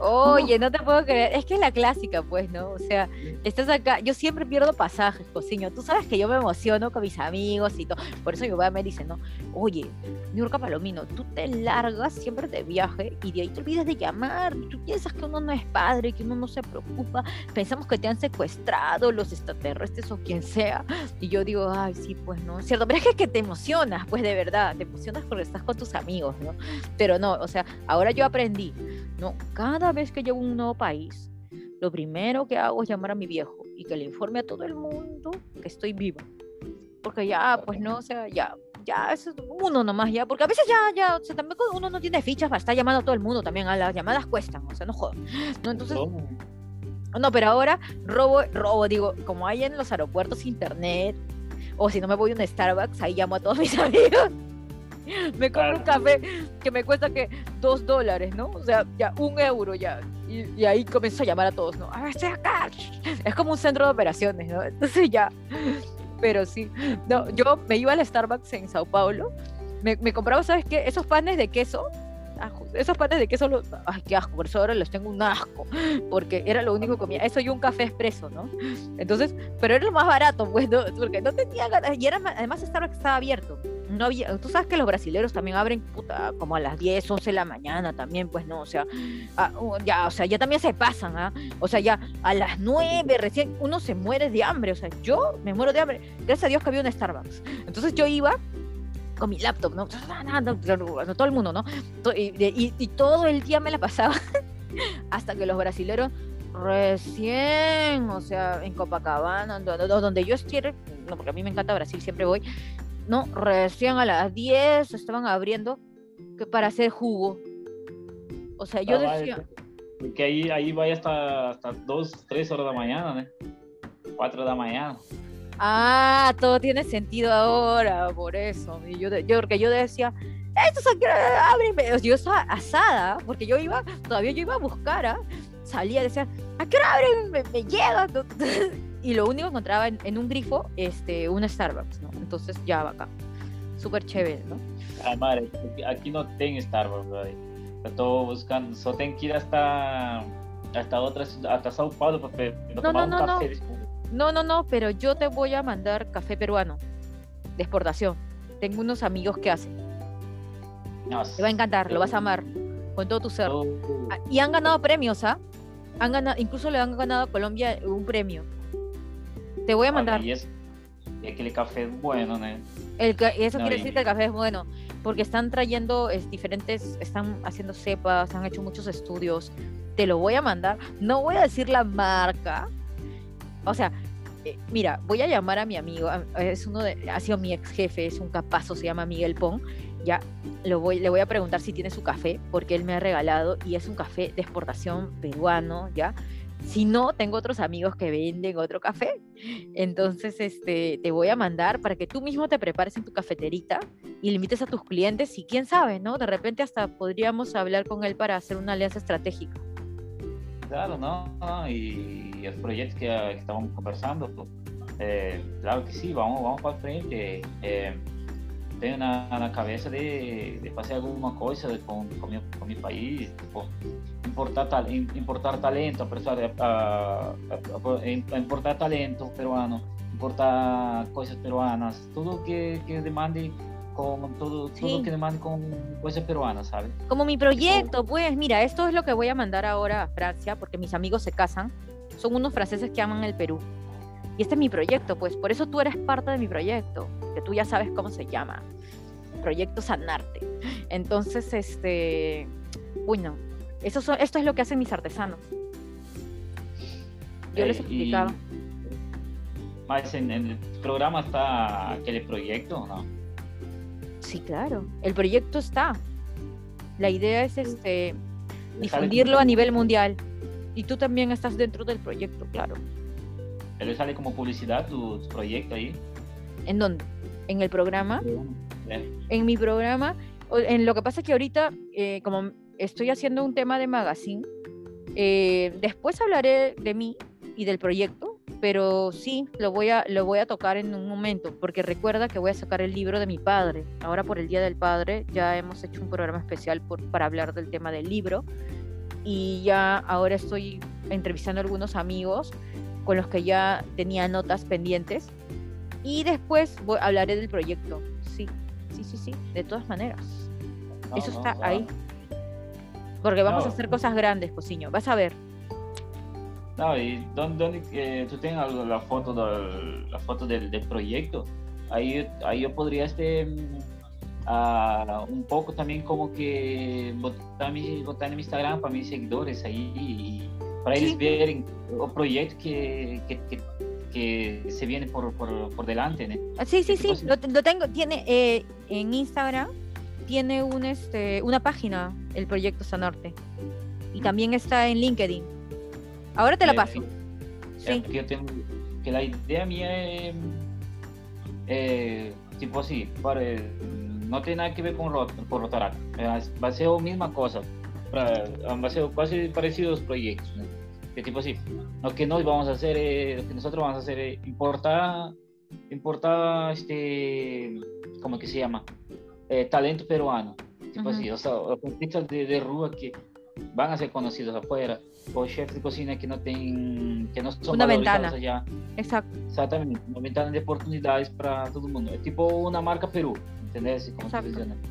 Oye, no te puedo creer. Es que es la clásica, pues, ¿no? O sea, estás acá. Yo siempre pierdo pasajes, cociño. Tú sabes que yo me emociono con mis amigos y todo. Por eso mi papá me dice, ¿no? Oye, Niurka Palomino, tú te largas siempre de viaje y de ahí te olvidas de llamar. Tú piensas que uno no es padre, que uno no se preocupa. Pensamos que te han secuestrado los extraterrestres o quien sea. Y yo digo, ay, sí, pues no, cierto. Pero es que, es que te emocionas, pues de verdad. Te emocionas porque estás con tus amigos, ¿no? Pero no, o sea, ahora yo aprendí, ¿no? Cada vez que llego a un nuevo país, lo primero que hago es llamar a mi viejo y que le informe a todo el mundo que estoy viva. Porque ya, pues no, o sea, ya, ya, es uno nomás ya, porque a veces ya, ya, o sea, también uno no tiene fichas para estar llamando a todo el mundo también, a las llamadas cuestan, o sea, no jodan. ¿no? Entonces, no, pero ahora robo, robo, digo, como hay en los aeropuertos internet, o si no me voy a un Starbucks, ahí llamo a todos mis amigos me compro un café que me cuesta que dos dólares, ¿no? O sea, ya un euro ya. Y, y, ahí comienzo a llamar a todos, ¿no? A ver, estoy acá. Es como un centro de operaciones, ¿no? Entonces ya. Pero sí. No, yo me iba al Starbucks en Sao Paulo. Me, me compraba, ¿sabes qué? Esos panes de queso esos panes de queso, los, ay, qué asco, por eso ahora los tengo un asco, porque era lo único que comía, eso y un café expreso, ¿no? Entonces, pero era lo más barato, pues, ¿no? porque no tenía ganas, y era, además Starbucks estaba abierto, no había, tú sabes que los brasileños también abren puta, como a las 10, 11 de la mañana también, pues, ¿no? O sea, a, ya, o sea, ya también se pasan, ¿ah? O sea, ya a las 9 recién uno se muere de hambre, o sea, yo me muero de hambre, gracias a Dios que había un Starbucks. Entonces yo iba con mi laptop, ¿no? Todo el mundo, ¿no? Y, y, y todo el día me la pasaba hasta que los brasileros recién, o sea, en Copacabana, donde yo quiero, no, porque a mí me encanta Brasil, siempre voy, no, recién a las 10 estaban abriendo que para hacer jugo. O sea, yo ah, decía... Que ahí, ahí vaya hasta, hasta 2, 3 horas de la mañana, ¿no? 4 de la mañana. Ah, todo tiene sentido ahora, por eso. Y yo, yo, porque yo decía, estos abren, yo estaba asada, porque yo iba, todavía yo iba a buscar, ¿ah? salía, decía, ¿a qué hora abren? Me, me llega. y lo único que encontraba en, un grifo, este, un Starbucks, ¿no? Entonces ya va acá. Súper chévere, ¿no? Ah, madre, aquí no tengo Starbucks, bro. Estoy buscando, solo tengo que ir hasta, hasta otras, hasta Sao Paulo para, no, tomar no, un no, café. No. no, no, no, pero yo te voy a mandar café peruano de exportación. Tengo unos amigos que hacen. te va a encantar, lo vas a amar con todo tu ser. Oh. Ah, y han ganado premios, ¿ah? Han ganado, incluso le han ganado a Colombia un premio. Te voy a mandar. Y es, que el café es bueno, ¿no? El, eso quiere decir que el café es bueno, porque están trayendo es, diferentes, están haciendo cepas, han hecho muchos estudios. Te lo voy a mandar. No voy a decir la marca. O sea, eh, mira, voy a llamar a mi amigo, es uno de, ha sido mi ex jefe, es un capazo, se llama Miguel Pong. Ya lo voy, le voy a preguntar si tiene su café, porque él me ha regalado y es un café de exportación peruano, ya si no, tengo otros amigos que venden otro café. Entonces, este, te voy a mandar para que tú mismo te prepares en tu cafeterita y limites a tus clientes y quién sabe, ¿no? De repente hasta podríamos hablar con él para hacer una alianza estratégica. Claro, ¿no? Y el proyecto que, estábamos conversando, eh, claro que sí, vamos, vamos para frente. Eh, tengo na, na cabeça de, de fazer alguma coisa com, com, meu, com meu país, tipo, importar, importar talento, a, a, a, importar talento peruano, importar coisas peruanas, tudo que, que demande con todo, todo que demande con cosas peruanas, ¿sabes? Como mi proyecto, pues mira, esto es lo que voy a mandar ahora a Francia, porque mis amigos se casan, son unos franceses que aman el Perú. Y este es mi proyecto, pues por eso tú eres parte de mi proyecto, que tú ya sabes cómo se llama. Proyecto Sanarte. Entonces, este, bueno, eso esto es lo que hacen mis artesanos. Yo les he explicado. Más en, el programa está aquel proyecto, ¿no? Sí, claro. El proyecto está. La idea es este difundirlo a nivel mundial. Y tú también estás dentro del proyecto, claro. ¿Pero sale como publicidad tu, proyecto ahí? ¿En dónde? ¿En el programa? En mi programa. En lo que pasa es que ahorita, eh, como estoy haciendo un tema de magazine, eh, después hablaré de mí y del proyecto, pero sí, lo voy, a, lo voy a tocar en un momento, porque recuerda que voy a sacar el libro de mi padre. Ahora por el Día del Padre ya hemos hecho un programa especial por, para hablar del tema del libro y ya ahora estoy entrevistando a algunos amigos con los que ya tenía notas pendientes. Y después hablaré del proyecto. Sí, sí, sí, sí, de todas maneras. Eso está ahí. Porque vamos a hacer cosas grandes, Cociño. Vas a ver. No, y donde, eh, tú tengas la foto, del, la foto del, del, proyecto, ahí, ahí yo podría este, uh, un poco también como que botar, mi, botar en mi Instagram para mis seguidores ahí y para ellos ver el proyecto que, que, que, se viene por, por, por delante. ¿no? Ah, sí, sí, sí, lo, lo, tengo, tiene eh, en Instagram, tiene un, este, una página, el proyecto Sanarte, y también está en LinkedIn. Ahora te la paso. Sí. Que, tengo, que la idea mía es, eh, tipo así, para, no tiene nada que ver con, con Rotaract, va a ser la misma cosa han sido casi parecidos proyectos. Que tipo así, lo que nos vamos a hacer, lo que nosotros vamos a hacer es importar, importar este, ¿cómo que se llama? Eh, talento peruano. Tipo así, o sea, artistas de, de rúa que van a ser conocidos afuera, o chefs de cocina que no tienen, que no son una ventana. allá. Exacto. Exactamente, una ventana de oportunidades para todo el mundo. Es tipo una marca Perú. ¿Entendés?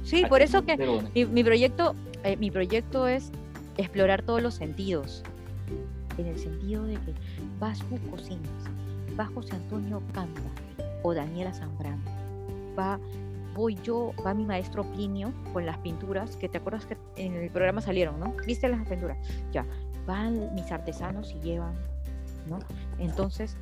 Sí, por eso que mi, proyecto, eh, mi proyecto es explorar todos los sentidos. En el sentido de que vas cocinas, va José Antonio Canta o Daniela Zambrano, va voy yo, va mi maestro Plinio con las pinturas, que te acuerdas que en el programa salieron, ¿no? ¿Viste las pinturas? Ya, van mis artesanos y llevan, ¿no? Entonces,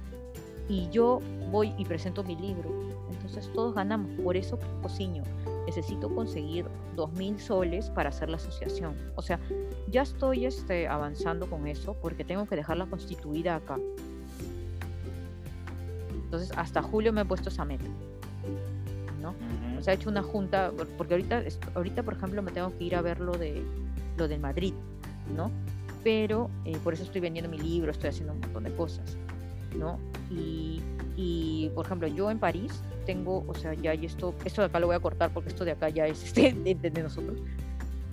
y yo voy y presento mi libro. Entonces todos ganamos. Por eso, Cociño, necesito conseguir dos mil soles para hacer la asociación. O sea, ya estoy este, avanzando con eso porque tengo que dejarla constituida acá. Entonces, hasta julio me he puesto esa meta. ¿no? O sea, he hecho una junta, porque ahorita, ahorita, por ejemplo, me tengo que ir a ver lo de, lo de Madrid, ¿no? Pero eh, por eso estoy vendiendo mi libro, estoy haciendo un montón de cosas, ¿no? Y, y, por ejemplo, yo en París tengo, o sea, ya y esto, esto de acá lo voy a cortar porque esto de acá ya es este, de, nosotros.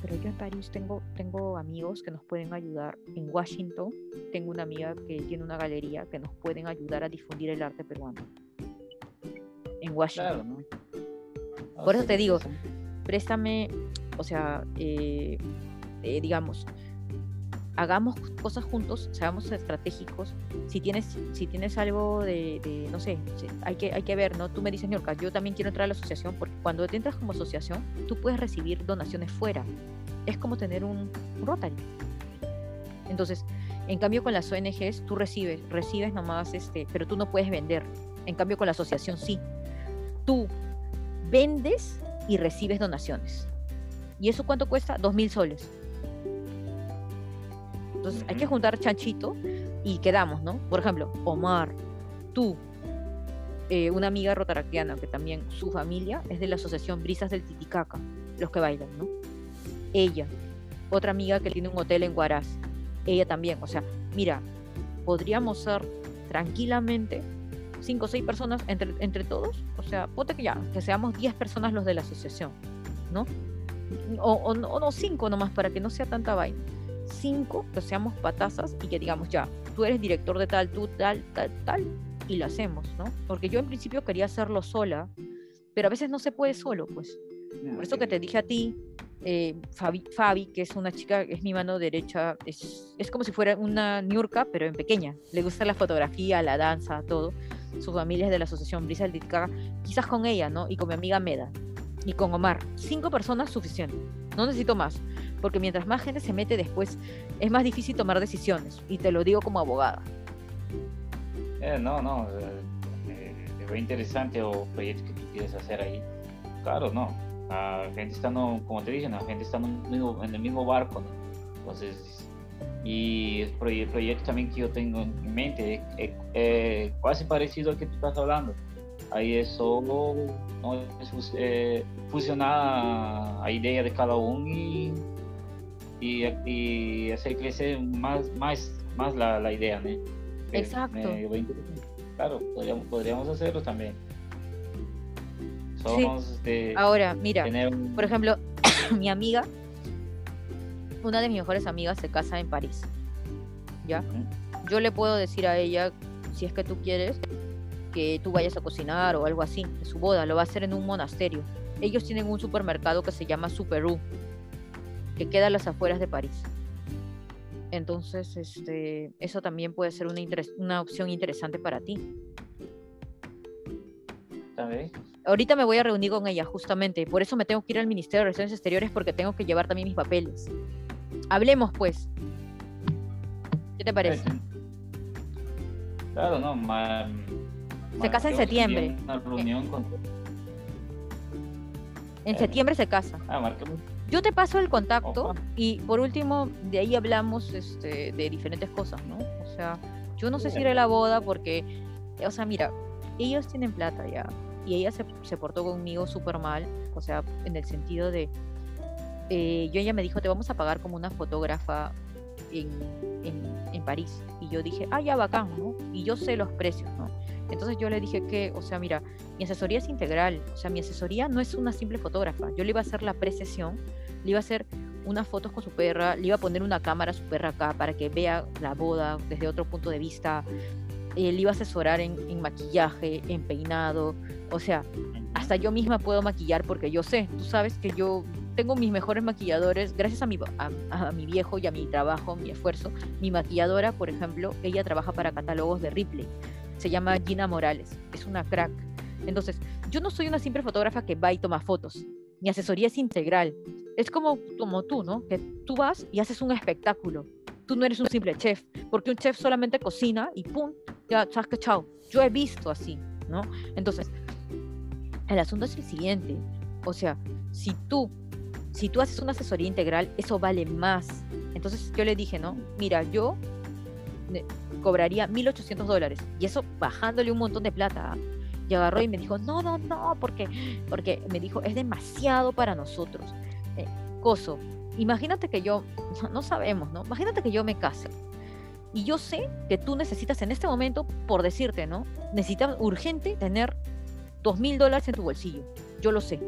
Pero yo en París tengo, tengo amigos que nos pueden ayudar. En Washington tengo una amiga que tiene una galería que nos pueden ayudar a difundir el arte peruano. En Washington. Por eso te digo, préstame, o sea, eh, eh, digamos, hagamos cosas juntos, seamos estratégicos. Si tienes, si tienes algo de, no sé, hay que, hay que ver, ¿no? Tú me dices, Yorka, yo también quiero entrar a la asociación, porque cuando te entras como asociación, tú puedes recibir donaciones fuera. Es como tener un, Rotary. Entonces, en cambio con las ONGs, tú recibes, recibes nomás, este, pero tú no puedes vender. En cambio con la asociación sí. Tú vendes y recibes donaciones. ¿Y eso cuánto cuesta? Dos mil soles entonces hay que juntar chanchito y quedamos, ¿no? Por ejemplo, Omar, tú, eh, una amiga rotaractiana que también su familia es de la asociación Brisas del Titicaca, los que bailan, ¿no? Ella, otra amiga que tiene un hotel en Huaraz, ella también, o sea, mira, podríamos ser tranquilamente cinco o seis personas entre, entre todos, o sea, ponte que ya, que seamos diez personas los de la asociación, ¿no? O, o, o no cinco nomás para que no sea tanta vaina cinco que seamos patazas y que digamos ya, tú eres director de tal, tú tal, tal, tal, y lo hacemos, ¿no? Porque yo en principio quería hacerlo sola, pero a veces no se puede solo, pues. Por eso que te dije a ti, eh, Fabi, Fabi, que es una chica, es mi mano derecha, es, es como si fuera una niurka, pero en pequeña. Le gusta la fotografía, la danza, todo. Su familia es de la asociación Brisa del quizás con ella, ¿no? Y con mi amiga Meda. Y con Omar. Cinco personas suficiente. No necesito más porque mientras más gente se mete después, es más difícil tomar decisiones, y te lo digo como abogada. Eh, no, no, eh, es interesante o proyecto que tú quieres hacer ahí. Claro, no, la gente está, no, como te dije, la gente está en el mismo, barco, entonces, y el proyecto también que yo tengo en mente es eh, casi parecido al que tú estás hablando. Ahí es solo ¿no? es, eh, fusionar a idea de cada uno y y, hacer crecer más, más, más la, la idea, ¿no? Exacto. claro, podríamos, podríamos hacerlo también. Somos de Ahora, mira, por ejemplo, mi amiga, una de mis mejores amigas se casa en París. ¿Ya? Yo le puedo decir a ella, si es que tú quieres, que tú vayas a cocinar o algo así, su boda, lo va a hacer en un monasterio. Ellos tienen un supermercado que se llama Superú que queda a las afueras de París. Entonces, este, eso también puede ser una, una opción interesante para ti. Ahorita me voy a reunir con ella, justamente. Por eso me tengo que ir al Ministerio de Relaciones Exteriores porque tengo que llevar también mis papeles. Hablemos, pues. ¿Qué te parece? Claro, no. se casa en septiembre. En septiembre se casa. Ah, marquemos yo te paso el contacto y por último, de ahí hablamos este, de diferentes cosas, ¿no? O sea, yo no sé si iré a la boda porque, o sea, mira, ellos tienen plata ya y ella se, se portó conmigo súper mal, o sea, en el sentido de, eh, yo ella me dijo, te vamos a pagar como una fotógrafa en, en, en París. Y yo dije, ah, ya bacán, ¿no? Y yo sé los precios, ¿no? Entonces yo le dije que, o sea, mira, mi asesoría es integral, o sea, mi asesoría no es una simple fotógrafa, yo le iba a hacer la precesión le iba a hacer unas fotos con su perra, le iba a poner una cámara a su perra acá para que vea la boda desde otro punto de vista, eh, le iba a asesorar en, maquillaje, en peinado, o sea, hasta yo misma puedo maquillar porque yo sé, tú sabes que yo tengo mis mejores maquilladores, gracias a mi, a, mi viejo y a mi trabajo, mi esfuerzo. Mi maquilladora, por ejemplo, ella trabaja para catálogos de Ripley. Se llama Gina Morales. Es una crack. Entonces, yo no soy una simple fotógrafa que va y toma fotos mi asesoría es integral. Es como, como tú, ¿no? Que tú vas y haces un espectáculo. Tú no eres un simple chef, porque un chef solamente cocina y ¡pum! Ya, que chao. Yo he visto así, ¿no? Entonces, el asunto es el siguiente. O sea, si tú, si tú haces una asesoría integral, eso vale más. Entonces yo le dije, ¿no? Mira, yo cobraría 1.800 dólares. Y eso bajándole un montón de plata. ¿ah? Y agarró y me dijo, no, no, no, porque, porque me dijo, es demasiado para nosotros. Eh, coso, imagínate que yo, no sabemos, ¿no? Imagínate que yo me case. Y yo sé que tú necesitas en este momento, por decirte, ¿no? Necesitas urgente tener dos mil dólares en tu bolsillo. Yo lo sé.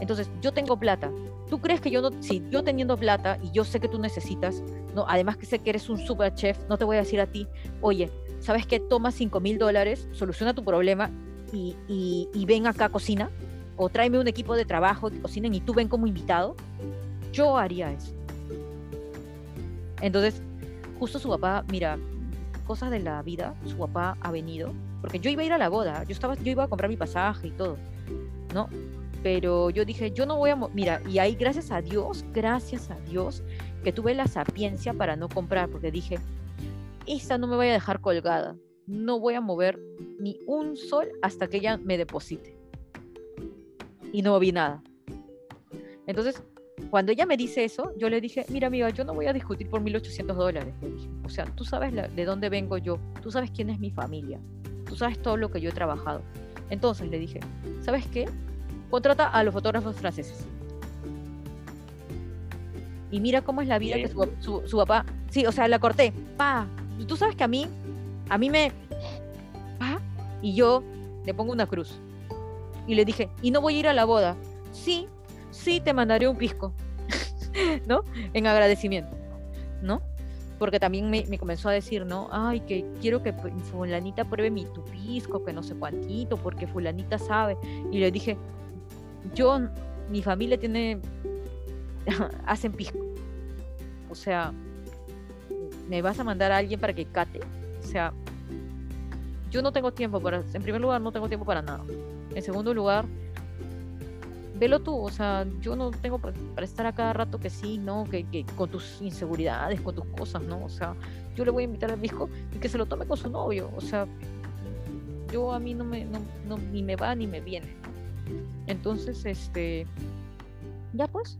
Entonces, yo tengo plata. ¿Tú crees que yo no, si yo teniendo plata y yo sé que tú necesitas, no, además que sé que eres un super chef, no te voy a decir a ti, oye, ¿sabes qué? Toma cinco mil dólares, soluciona tu problema y, y, ven acá cocina? O tráeme un equipo de trabajo que cocinen y tú ven como invitado. Yo haría eso. Entonces, justo su papá, mira, cosas de la vida, su papá ha venido, porque yo iba a ir a la boda, yo, estaba, yo iba a comprar mi pasaje y todo, ¿no? Pero yo dije, yo no voy a, mira, y ahí gracias a Dios, gracias a Dios, que tuve la sapiencia para no comprar, porque dije, esta no me voy a dejar colgada, no voy a mover ni un sol hasta que ella me deposite. Y no vi nada. Entonces, cuando ella me dice eso, yo le dije, mira amiga, yo no voy a discutir por 1.800 dólares. O sea, tú sabes de dónde vengo yo, tú sabes quién es mi familia, tú sabes todo lo que yo he trabajado. Entonces le dije, ¿sabes qué? Contrata a los fotógrafos franceses. Y mira cómo es la vida que su, su, papá... Sí, o sea, la corté. Pa. Tú sabes que a mí, a mí me... Y yo le pongo una cruz. Y le dije, y no voy a ir a la boda. Sí, sí te mandaré un pisco, ¿no? En agradecimiento, ¿no? Porque también me, comenzó a decir, ¿no? Ay, que quiero que fulanita pruebe mi tu pisco, que no sé cuántito, porque fulanita sabe. Y le dije, yo, mi familia tiene, hacen pisco. O sea, ¿me vas a mandar a alguien para que cate? Sea, yo no tengo tiempo para, en primer lugar, no tengo tiempo para nada. En segundo lugar, velo tú, o sea, yo no tengo para, estar a cada rato que sí, ¿no? Que, con tus inseguridades, con tus cosas, ¿no? O sea, yo le voy a invitar al disco y que se lo tome con su novio, o sea, yo a mí no me, no, no, ni me va ni me viene. Entonces, este, ya pues.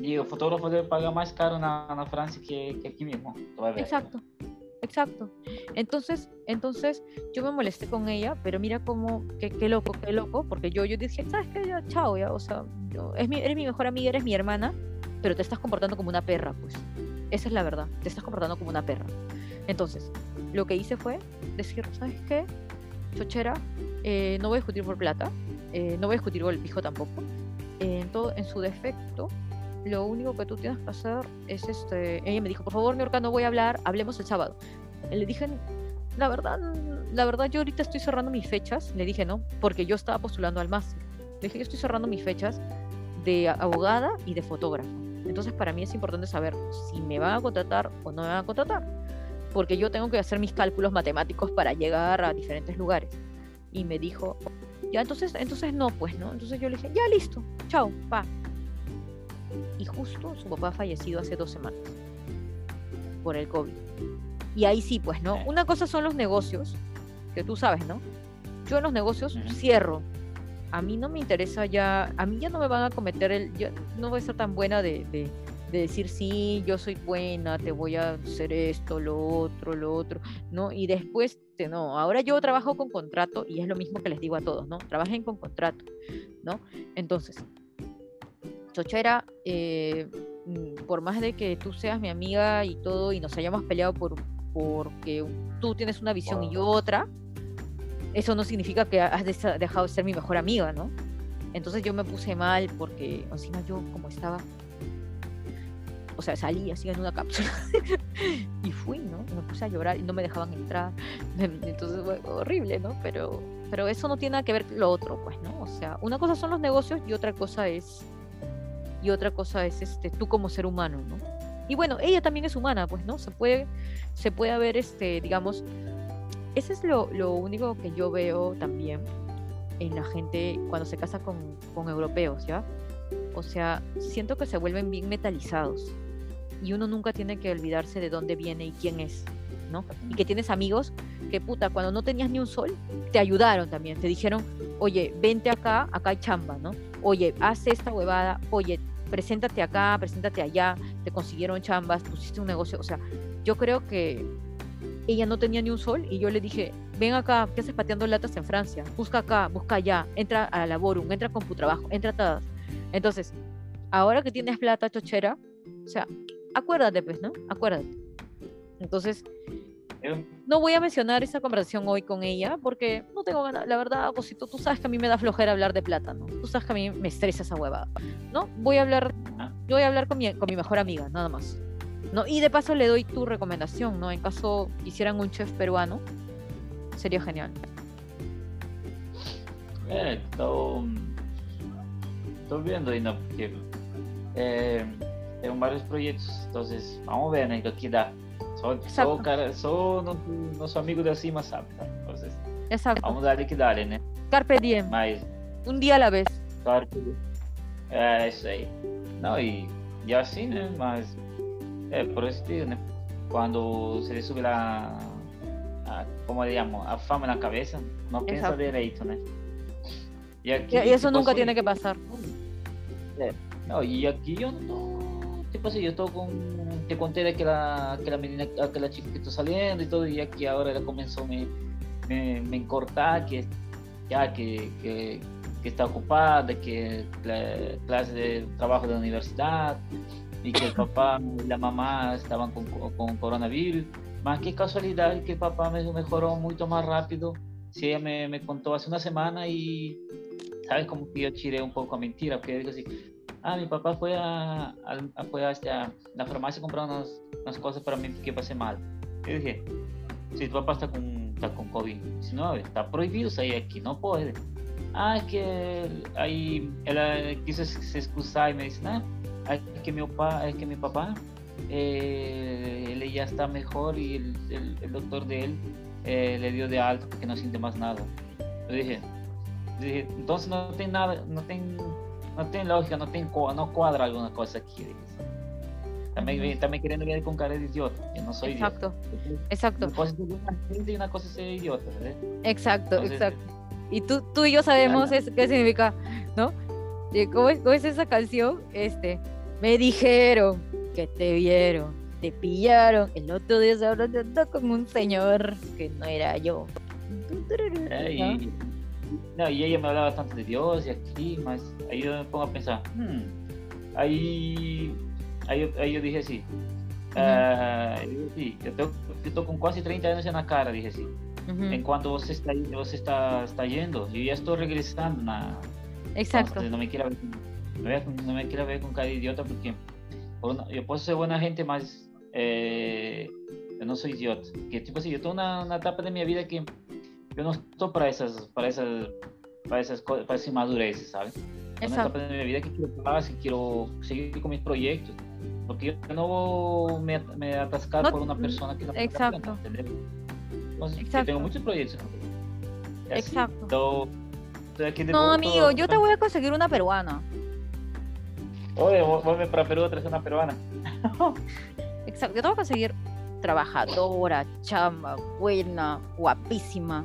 Y el fotógrafo debe pagar más caro en, Francia que, que, aquí mismo. Exacto. Exacto. Entonces, entonces yo me molesté con ella, pero mira cómo, qué, qué loco, qué loco, porque yo, yo dije, ¿sabes qué? Ya, chao, ya, o sea, es mi, eres mi mejor amiga, eres mi hermana, pero te estás comportando como una perra, pues. Esa es la verdad, te estás comportando como una perra. Entonces, lo que hice fue decir, ¿sabes qué? Chochera, eh, no voy a discutir por plata, eh, no voy a discutir por el pijo tampoco. en, todo, en su defecto, lo único que tú tienes que hacer es este. Ella me dijo, por favor, Niorca, no voy a hablar, hablemos el sábado. Le dije, la verdad, la verdad, yo ahorita estoy cerrando mis fechas. Le dije, no, porque yo estaba postulando al máster. Le dije, yo estoy cerrando mis fechas de abogada y de fotógrafo. Entonces, para mí es importante saber si me van a contratar o no me van a contratar. Porque yo tengo que hacer mis cálculos matemáticos para llegar a diferentes lugares. Y me dijo, ya, entonces, entonces no, pues, ¿no? Entonces yo le dije, ya, listo, chao, pa, y justo su papá ha fallecido hace dos semanas por el COVID. Y ahí sí, pues, ¿no? Una cosa son los negocios, que tú sabes, ¿no? Yo en los negocios cierro. A mí no me interesa ya, a mí ya no me van a cometer el, yo no voy a ser tan buena de, de, decir, sí, yo soy buena, te voy a hacer esto, lo otro, lo otro, ¿no? Y después, no, ahora yo trabajo con contrato y es lo mismo que les digo a todos, ¿no? Trabajen con contrato, ¿no? Entonces, Chochera, eh, mm, por más de que tú seas mi amiga y todo, y nos hayamos peleado por porque tú tienes una visión y yo otra, eso no significa que has dejado de ser mi mejor amiga, ¿no? Entonces yo me puse mal porque encima yo como estaba, o sea, salí así en una cápsula y fui, ¿no? Me puse a llorar y no me dejaban entrar. Entonces fue horrible, ¿no? Pero, pero eso no tiene nada que ver con lo otro, pues, ¿no? O sea, una cosa son los negocios y otra cosa es y otra cosa es este, tú como ser humano, ¿no? Y bueno, ella también es humana, pues, ¿no? Se puede, se puede ver, este, digamos, ese es lo, lo único que yo veo también en la gente cuando se casa con, con europeos, ¿ya? O sea, siento que se vuelven bien metalizados y uno nunca tiene que olvidarse de dónde viene y quién es, ¿no? Y que tienes amigos que, puta, cuando no tenías ni un sol, te ayudaron también, te dijeron, oye, vente acá, acá hay chamba, ¿no? Oye, haz esta huevada, oye, preséntate acá, preséntate allá, te consiguieron chambas, pusiste un negocio, o sea, yo creo que ella no tenía ni un sol y yo le dije, ven acá, ¿qué haces pateando latas en Francia? Busca acá, busca allá, entra a la Laborum, entra con tu trabajo, entra a todas. Entonces, ahora que tienes plata, chochera, o sea, acuérdate, pues, ¿no? Acuérdate. Entonces, no voy a mencionar esa conversación hoy con ella porque no tengo ganas. La verdad, Cosito, tú sabes que a mí me da flojera hablar de plata, ¿no? Tú sabes que a mí me estresa esa huevada, ¿no? Voy a hablar, Ah. yo voy a hablar con mi, con mi mejor amiga, nada más. ¿no? Y de paso le doy tu recomendación, ¿no? En caso quisieran un chef peruano, sería genial. É, estou, estou vendo ainda, porque é, tem vários projetos, então vamos ver, né, o que dá. Só, só Exacto. o cara, só nosso amigo de cima sabe, Exacto. vamos dar que dá, né? Carpe diem, Mas, un día a la vez. claro que é isso aí. Não, e, e assim, né? Mas, é, por que, né? Quando se lhe sube a, a, como digamos, a fama na cabeça, não pensa Exato. direito, né? E, aqui, nunca tiene que pasar. Não, e aqui eu não Tipo assim, eu tô com. Te contei daquela aquela menina, aquela chica que tô saliendo e tudo, e aqui agora ela começou a me, me, me cortar, que já que, que, que está ocupada, que cla- clase de trabalho da universidade, e que o papá e a mamá estavam com, com coronavírus. Mas que casualidade que o papá me melhorou muito mais rápido. Se ela me, me contou há uma semana e ¿sabes? Como que yo tiré un poco a mentira, porque digo así, ah, mi papá fue a, a- fue a, este, a la farmacia a comprar unas, unas cosas para mí que pasé mal. Yo dije, si tu papá está con, está con COVID-19, está prohibido salir aquí, no puede. Ah, es que ahí él quiso se excusar y me dice, ah, es que mi papá, es que mi papá, eh, él ya está mejor y el, el- el doctor de él eh, le dio de alto que no siente más nada. Yo dije, dije, entonces no tiene nada, no tiene, no tiene lógica, no, tiene, no cuadra alguna cosa aquí. También, también queriendo ver con cara de idiota. Yo no soy Exacto, idiota. exacto, Una cosa es gente y una cosa es ser idiota. ¿verdad? exacto, Entonces, exacto. Y tú, tú y yo sabemos es- qué significa, ¿no? ¿Cómo es, cómo es esa canción? Este, me dijeron que te vieron, te pillaron, el otro día se hablando con un señor que no era yo. ¿No? No, y ella me hablaba tanto de Dios y aquí, más ahí yo me pongo a pensar, hmm, ahí, ahí, ahí yo dije así, ah, yo sí, yo, tengo- yo estoy con casi 30 años en la cara, dije así. Ujú, En cuanto você está, você está, está yendo, yo ya estoy regresando na, Exacto, Entonces, no me quiera ver, no me, quiera ver con cara de idiota porque por una- yo puedo ser buena gente, mas eh, yo no soy idiota. Que tipo así, yo tengo una, una etapa de mi vida que yo no estoy para esas, para esas, para esas, co- para inmadureces, ¿sabes? Tengo una exacto, etapa de mi vida que quiero paz, que quiero seguir con mis proyectos. Porque yo no voy a me, me atascar No- por una persona que Exacto. tengo muchos proyectos. Y así, Exacto. estoy- estoy aquí de No, amigo, yo te voy a conseguir una peruana. Oye, vuelve para Perú a traer una peruana. Exacto, yo te voy a conseguir trabajadora, chamba, buena, guapísima.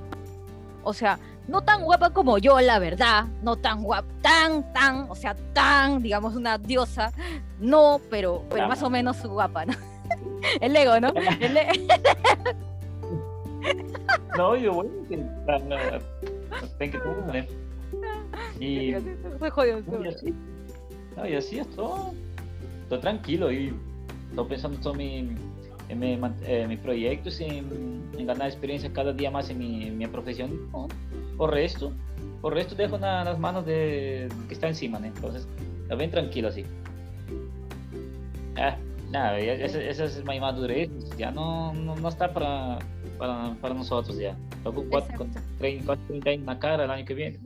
O sea, no tan guapa como yo, la verdad. No tan guapa, tan, tan, o sea, tan, digamos, una diosa. No, pero, pero más o menos guapa, ¿no? El ego, ¿no? El e- No, yo voy a intentar. Tem que todo, né? Y, Estoy jodido, y así. No, y así estoy. Estoy tranquilo y estoy pensando en, mi, en mi, man- eh, mis proyectos, en, en ganar experiencia cada día más en mi, en mi profesión. ¿no? Por resto, por resto dejo na- nas manos de que está encima, né? Entonces, está bien tranquilo así. Ah, nada, esa, esa es mi madurez, ya no, no, no está para, para, para nosotros ya. Con cuatro, con Exacto. 30, casi 30 años en la cara el año que viene.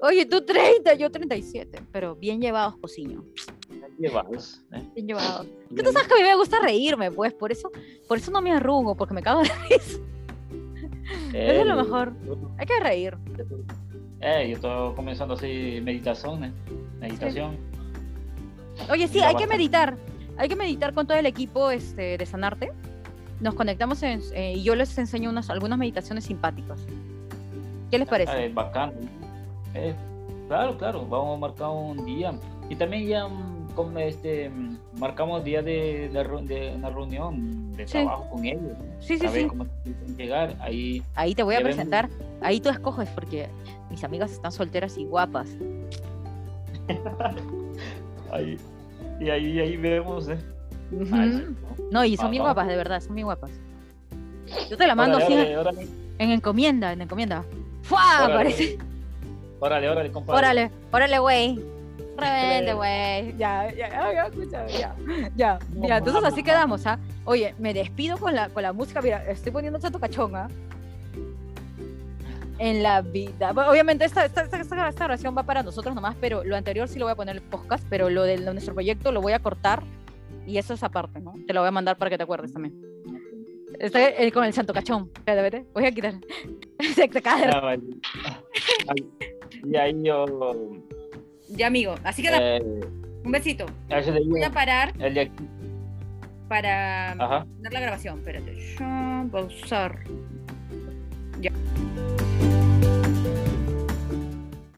Oye, tú 30, yo 37, pero bien llevados, Llevados, né? Bien llevados. Que tú sabes que a mí me gusta reírme, pues, por eso, por eso no me arrugo, porque me cago de risa. Eso es lo Eh, mejor. Hay que reír. É, eu tô começando a hacer meditação, né? Meditação. Oye, sí, hay que meditar. Hay que meditar con todo el equipo este, de Sanarte. Nos conectamos en- eh, y yo les enseño unas, algunas meditaciones simpáticas. ¿Qué les parece? bacana. É, Claro, claro, vamos a marcar un día. Y también ya mm, como este, marcamos día de, de, una reunión de Sí. trabajo con ellos. Sí, sí, sí. cómo llegar. Ahí, Ahí te voy a presentar. Ahí tú escoges porque mis amigas están solteras y guapas. ahí, y ahí, ahí vemos. ¿eh? ¿no? Y son Ah, bien guapas, de verdad, son bien guapas. Yo te la mando Órale, así órale, órale, en encomienda, en encomienda. ¡Fua! órale, Parece. Órale, órale, compadre. Órale, órale, güey. Revente, Órale. güey. Ya, ya, ya, ya, escucha, ya. Ya, No ya, entonces así quedamos, ¿ah? Oye, me despido con la, con la música. Mira, estoy poniendo chato cachón, ¿ah? En la vida. Bueno, obviamente, esta, esta, esta, esta esta grabación va para nosotros nomás, pero lo anterior sí lo voy a poner en el podcast, pero lo de lo- nuestro proyecto lo voy a cortar y eso es aparte, ¿no? Te lo voy a mandar para que te acuerdes también. Estoy eh, con el santo cachón. Espérate, vete. Voy a quitar. Se te cae. Ah, vale. Ahí- Y ahí yo. Ya, amigo. Así que Eh, un besito. Voy a parar de para Ajá. poner la grabación. Espérate. Ya, Pausar. Ya.